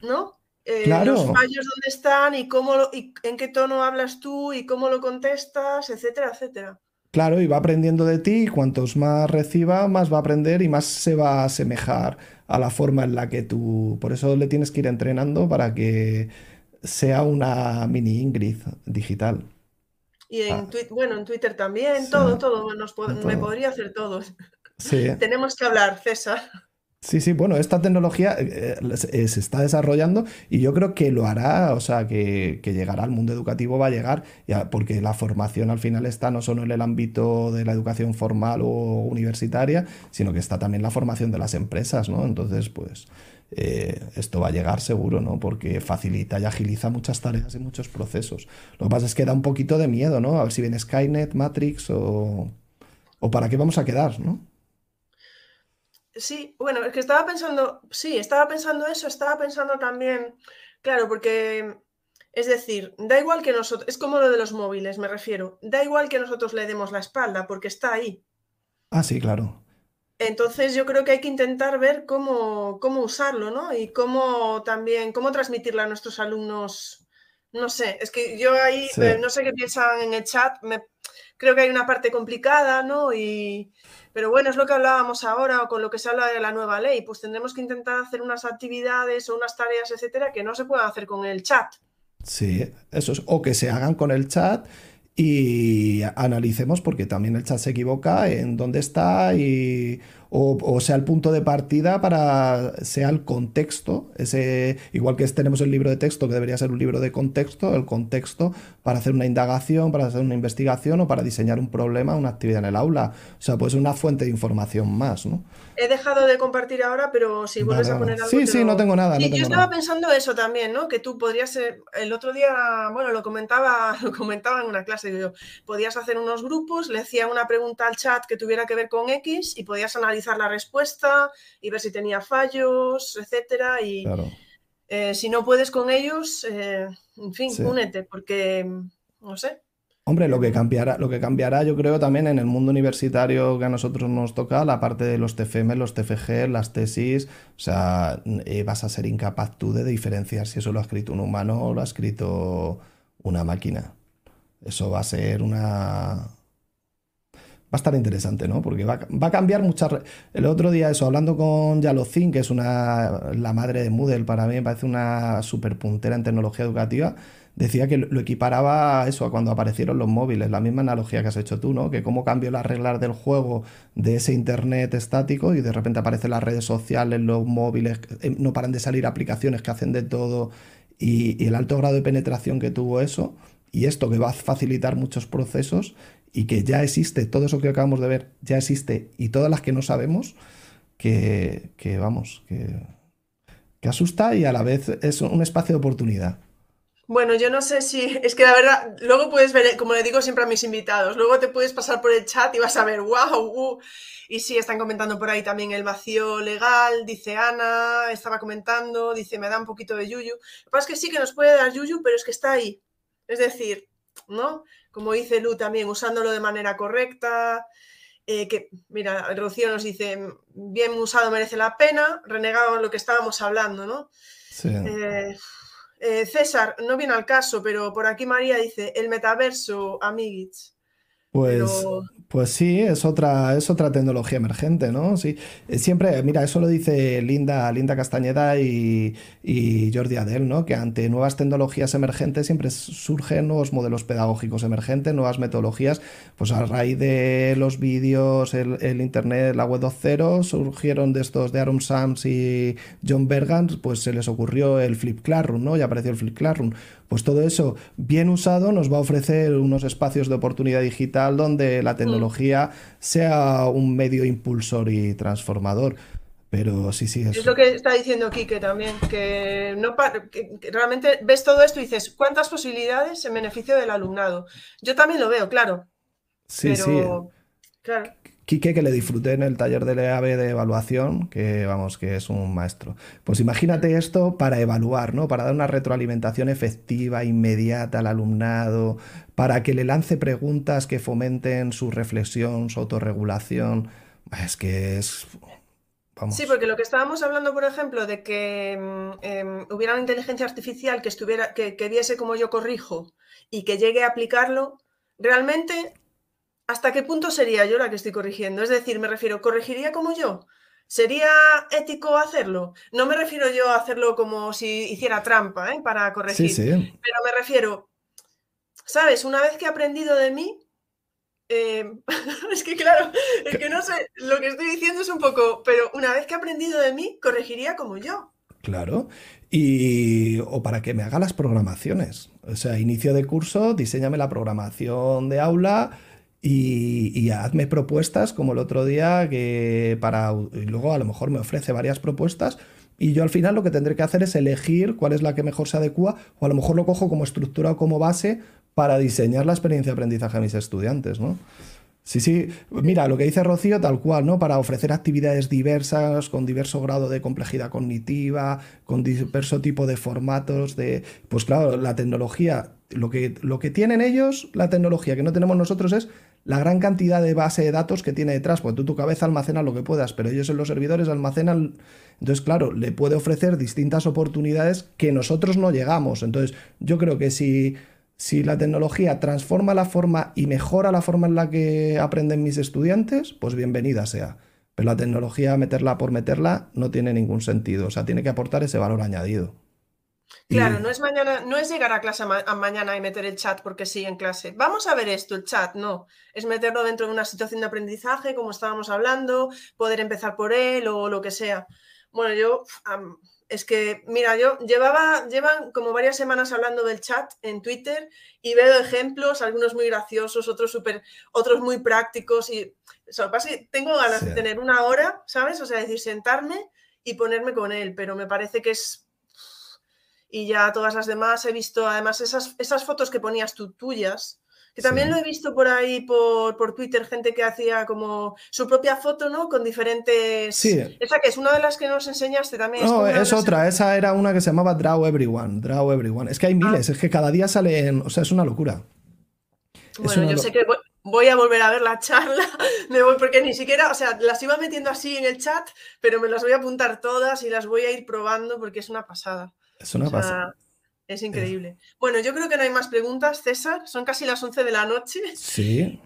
¿no? Eh, los fallos dónde están y cómo y en qué tono hablas tú y cómo lo contestas, etcétera, etcétera. Claro, y va aprendiendo de ti, y cuantos más reciba, más va a aprender y más se va a asemejar a la forma en la que tú. Por eso le tienes que ir entrenando para que sea una mini Ingrid digital. Y en ah. bueno, en Twitter también, todo, todo, me podría hacer todo. Sí. Tenemos que hablar, César. Sí, sí, bueno, esta tecnología eh, eh, se está desarrollando y yo creo que lo hará, o sea, que, llegará al mundo educativo, va a llegar, porque la formación al final está no solo en el ámbito de la educación formal o universitaria, sino que está también la formación de las empresas, ¿no? Entonces, pues eh, esto va a llegar seguro, ¿no? Porque facilita y agiliza muchas tareas y muchos procesos. Lo que pasa es que da un poquito de miedo, ¿no? A ver si viene Skynet, Matrix o, o para qué vamos a quedar, ¿no? Sí, bueno, es que estaba pensando, sí, estaba pensando eso, estaba pensando también, claro, porque es decir, da igual que nosotros, es como lo de los móviles, me refiero, da igual que nosotros le demos la espalda, porque está ahí. Ah, sí, claro. Entonces yo creo que hay que intentar ver cómo, cómo usarlo, ¿no? Y cómo también, cómo transmitirlo a nuestros alumnos. No sé, es que yo ahí, eh, no sé qué piensan en el chat, me, creo que hay una parte complicada, ¿no? Y, pero bueno, es lo que hablábamos ahora o con lo que se habla de la nueva ley, pues tendremos que intentar hacer unas actividades o unas tareas, etcétera, que no se puedan hacer con el chat. Sí, eso es, o que se hagan con el chat y analicemos, porque también el chat se equivoca en dónde está y o, sea el punto de partida para sea el contexto, ese igual que tenemos el libro de texto que debería ser un libro de contexto, el contexto para hacer una indagación, para hacer una investigación o para diseñar un problema, una actividad en el aula. O sea, pues una fuente de información más, ¿no? He dejado de compartir ahora, pero si vuelves a poner algo. Sí, sí, no tengo nada. yo estaba pensando eso también, ¿no? Que tú podrías ser. El otro día, bueno, lo comentaba, lo comentaba en una clase, yo, podías hacer unos grupos, le hacía una pregunta al chat que tuviera que ver con X y podías analizar la respuesta y ver si tenía fallos, etcétera. Y eh, si no puedes con ellos, eh, en fin, únete, porque no sé. Hombre, lo que cambiará, lo que cambiará, yo creo, también en el mundo universitario que a nosotros nos toca, la parte de los TFM, los TFG, las tesis, o sea, eh, vas a ser incapaz tú de diferenciar si eso lo ha escrito un humano o lo ha escrito una máquina. Eso va a ser una, a estar interesante, ¿no? Porque va, a cambiar muchas... El otro día eso, hablando con Yalocin, que es una, la madre de Moodle, para mí me parece una super puntera en tecnología educativa, decía que lo equiparaba a eso, a cuando aparecieron los móviles, la misma analogía que has hecho tú, ¿no? Que cómo cambió las reglas del juego de ese internet estático y de repente aparecen las redes sociales, los móviles, eh, no paran de salir aplicaciones que hacen de todo y, el alto grado de penetración que tuvo eso y esto que va a facilitar muchos procesos y que ya existe, todo eso que acabamos de ver ya existe y todas las que no sabemos, que, vamos, que asusta y a la vez es un espacio de oportunidad. Bueno, yo no sé si, es que la verdad, luego puedes ver, como le digo siempre a mis invitados, luego te puedes pasar por el chat y vas a ver, wow, uh, y sí, están comentando por ahí también el vacío legal, dice Ana, estaba comentando, dice, me da un poquito de yuyu. Lo que pasa es que sí que nos puede dar yuyu, pero es que está ahí. Es decir, ¿no? Como dice Lu también, usándolo de manera correcta, eh, que, mira, Rocío nos dice, bien usado merece la pena, renegado lo que estábamos hablando, ¿no? Sí. Eh, eh, César, no viene al caso, pero por aquí María dice, el metaverso, amiguits. Pues, pues sí, es otra, es otra tecnología emergente, ¿no? Sí. Eh, siempre, mira, eso lo dice Linda, Linda Castañeda y, Jordi Adel, ¿no? Que ante nuevas tecnologías emergentes siempre surgen nuevos modelos pedagógicos emergentes, nuevas metodologías. Pues a raíz de los vídeos, el, internet, la web 2.0, surgieron de estos de Aaron Sams y John Bergan, pues se les ocurrió el Flip Classroom, ¿no? Y apareció el Flip Classroom. Pues todo eso bien usado nos va a ofrecer unos espacios de oportunidad digital donde la tecnología sea un medio impulsor y transformador. Pero sí, sí. Es, es lo que está diciendo Quique también, que, no, realmente ves todo esto y dices, ¿cuántas posibilidades en beneficio del alumnado? Yo también lo veo, claro. Sí, sí. Claro. Quique, que le disfruté en el taller de EAB de evaluación, que vamos, que es un maestro. Pues imagínate esto para evaluar, ¿no? Para dar una retroalimentación efectiva, inmediata al alumnado, para que le lance preguntas que fomenten su reflexión, su autorregulación. Es que es. Vamos. Sí, porque lo que estábamos hablando, por ejemplo, de que mm, em, hubiera una inteligencia artificial que estuviera, que, que viese como yo corrijo y que llegue a aplicarlo, realmente ¿hasta qué punto sería yo la que estoy corrigiendo? Es decir, me refiero, ¿corregiría como yo? ¿Sería ético hacerlo? No me refiero yo a hacerlo como si hiciera trampa ¿eh? para corregir, sí, sí. pero me refiero, ¿sabes? Una vez que he aprendido de mí, eh, es que claro, es que no sé, lo que estoy diciendo es un poco, pero una vez que he aprendido de mí, corregiría como yo. Claro. Y, o para que me haga las programaciones. O sea, inicio de curso, diseñame la programación de aula, y, hazme propuestas como el otro día que para y luego a lo mejor me ofrece varias propuestas y yo al final lo que tendré que hacer es elegir cuál es la que mejor se adecua o a lo mejor lo cojo como estructura o como base para diseñar la experiencia de aprendizaje a mis estudiantes, ¿no? Sí, sí, mira, lo que dice Rocío, tal cual, ¿no? Para ofrecer actividades diversas, con diverso grado de complejidad cognitiva, con diverso tipo de formatos, de. Pues claro, la tecnología, lo que, lo que tienen ellos, la tecnología que no tenemos nosotros es la gran cantidad de base de datos que tiene detrás, porque tú tu cabeza almacena lo que puedas, pero ellos en los servidores almacenan, entonces claro, le puede ofrecer distintas oportunidades que nosotros no llegamos. Entonces yo creo que si, si la tecnología transforma la forma y mejora la forma en la que aprenden mis estudiantes, pues bienvenida sea. Pero la tecnología, meterla por meterla, no tiene ningún sentido. O sea, tiene que aportar ese valor añadido. Claro, no es mañana, no es llegar a clase a mañana y meter el chat porque sí en clase. Vamos a ver esto, el chat, no. Es meterlo dentro de una situación de aprendizaje, como estábamos hablando, poder empezar por él o lo que sea. Bueno, yo es que, mira, yo llevaba, llevan como varias semanas hablando del chat en Twitter y veo ejemplos, algunos muy graciosos, otros súper, otros muy prácticos y o tengo ganas de tener una hora, ¿sabes? O sea, decir, sentarme y ponerme con él, pero me parece que es y ya todas las demás he visto, además esas, esas fotos que ponías tú tuyas, que también lo he visto por ahí por, por, Twitter, gente que hacía como su propia foto, ¿no? Con diferentes... Sí. Esa que es una de las que nos enseñaste también. No, es, otra, esa era una que se llamaba Draw Everyone, Draw Everyone. Es que hay ah. miles, es que cada día salen, o sea, es una locura. Bueno, yo sé que voy, a volver a ver la charla, me voy porque ni siquiera, o sea, las iba metiendo así en el chat, pero me las voy a apuntar todas y las voy a ir probando porque es una pasada. Es una Es increíble. Bueno, yo creo que no hay más preguntas, César. Son casi las 11 de la noche. Sí.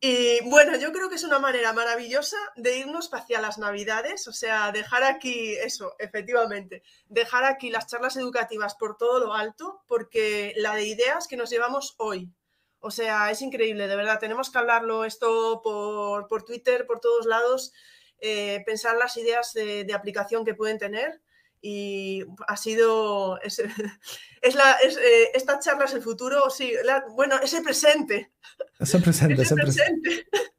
Y bueno, yo creo que es una manera maravillosa de irnos hacia las navidades, o sea, dejar aquí eso, efectivamente, dejar aquí las charlas educativas por todo lo alto, porque la de ideas que nos llevamos hoy, o sea, es increíble, de verdad, tenemos que hablarlo esto por, por Twitter, por todos lados, eh, pensar las ideas de, de aplicación que pueden tener y ha sido, es, es la, es, eh, esta charla es el futuro, sí, la, bueno, es el presente. Es el presente, es el presente.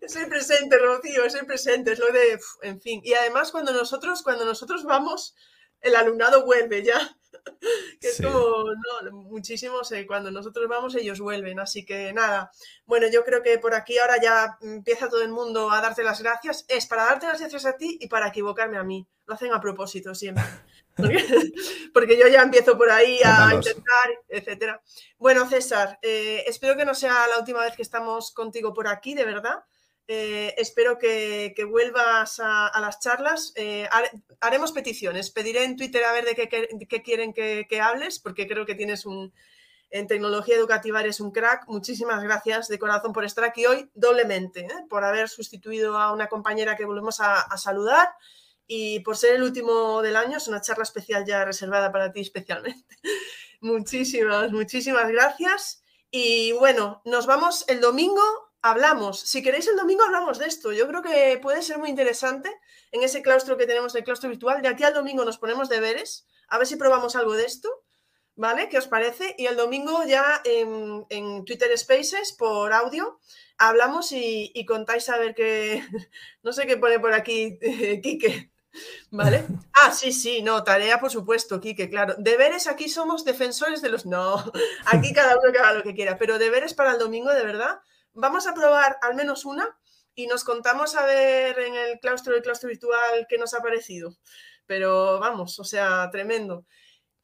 Es el presente, Rocío, es el presente, es lo de, en fin. Y además cuando nosotros, cuando nosotros vamos, el alumnado vuelve ya. Que es sí. como, no, muchísimos, eh, cuando nosotros vamos, ellos vuelven. Así que nada, bueno, yo creo que por aquí ahora ya empieza todo el mundo a darte las gracias. Es para darte las gracias a ti y para equivocarme a mí. Lo hacen a propósito siempre. Porque, porque yo ya empiezo por ahí a intentar, etcétera. Bueno, César, eh, espero que no sea la última vez que estamos contigo por aquí, de verdad. Eh, espero que, vuelvas a, las charlas. Eh, haremos peticiones. Pediré en Twitter a ver de qué, quieren que, hables, porque creo que tienes un. En tecnología educativa eres un crack. Muchísimas gracias de corazón por estar aquí hoy, doblemente, ¿eh? por haber sustituido a una compañera que volvemos a saludar y por ser el último del año, es una charla especial ya reservada para ti especialmente. muchísimas, muchísimas gracias. Y bueno, nos vamos el domingo, hablamos. Si queréis el domingo hablamos de esto. Yo creo que puede ser muy interesante en ese claustro que tenemos del claustro virtual. De aquí al domingo nos ponemos deberes, a ver si probamos algo de esto. ¿Vale? ¿Qué os parece? Y el domingo ya en, en Twitter Spaces por audio hablamos y, y, contáis a ver qué, no sé qué pone por aquí eh, Quique, ¿Vale? Ah, sí, sí, no, tarea por supuesto, Quique, claro. Deberes aquí somos defensores de los... No, aquí cada uno que haga lo que quiera, pero deberes para el domingo, de verdad. Vamos a probar al menos una y nos contamos a ver en el claustro del claustro virtual qué nos ha parecido. Pero vamos, o sea, tremendo.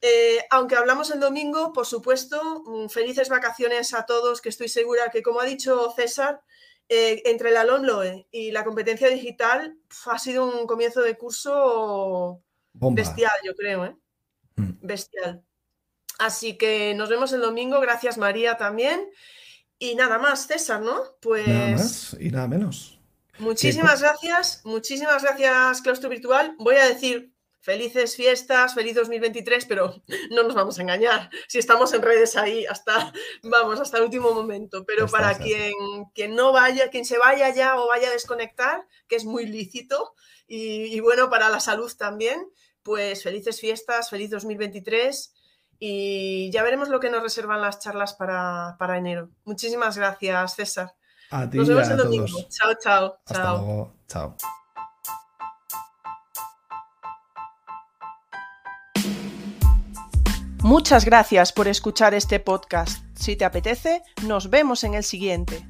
Eh, aunque hablamos el domingo, por supuesto, mm, felices vacaciones a todos, que estoy segura que, como ha dicho César, eh, entre la LOMLOE y la competencia digital pf, ha sido un comienzo de curso Bomba. bestial, yo creo, ¿eh? Mm. Bestial. Así que nos vemos el domingo, gracias María también. Y nada más, César, ¿no? Pues... Nada más y nada menos. Muchísimas gracias, muchísimas gracias, Claustro Virtual. Voy a decir felices fiestas, feliz 2023, pero no nos vamos a engañar. Si estamos en redes ahí hasta, vamos, hasta el último momento. Pero está, para está. Quien, quien no vaya, quien se vaya ya o vaya a desconectar, que es muy lícito, y, y bueno, para la salud también, pues felices fiestas, feliz 2023 y ya veremos lo que nos reservan las charlas para, para enero. Muchísimas gracias, César. A ti nos vemos el domingo. todos. Chao, chao. Hasta chao. luego. Chao. Muchas gracias por escuchar este podcast. Si te apetece, nos vemos en el siguiente.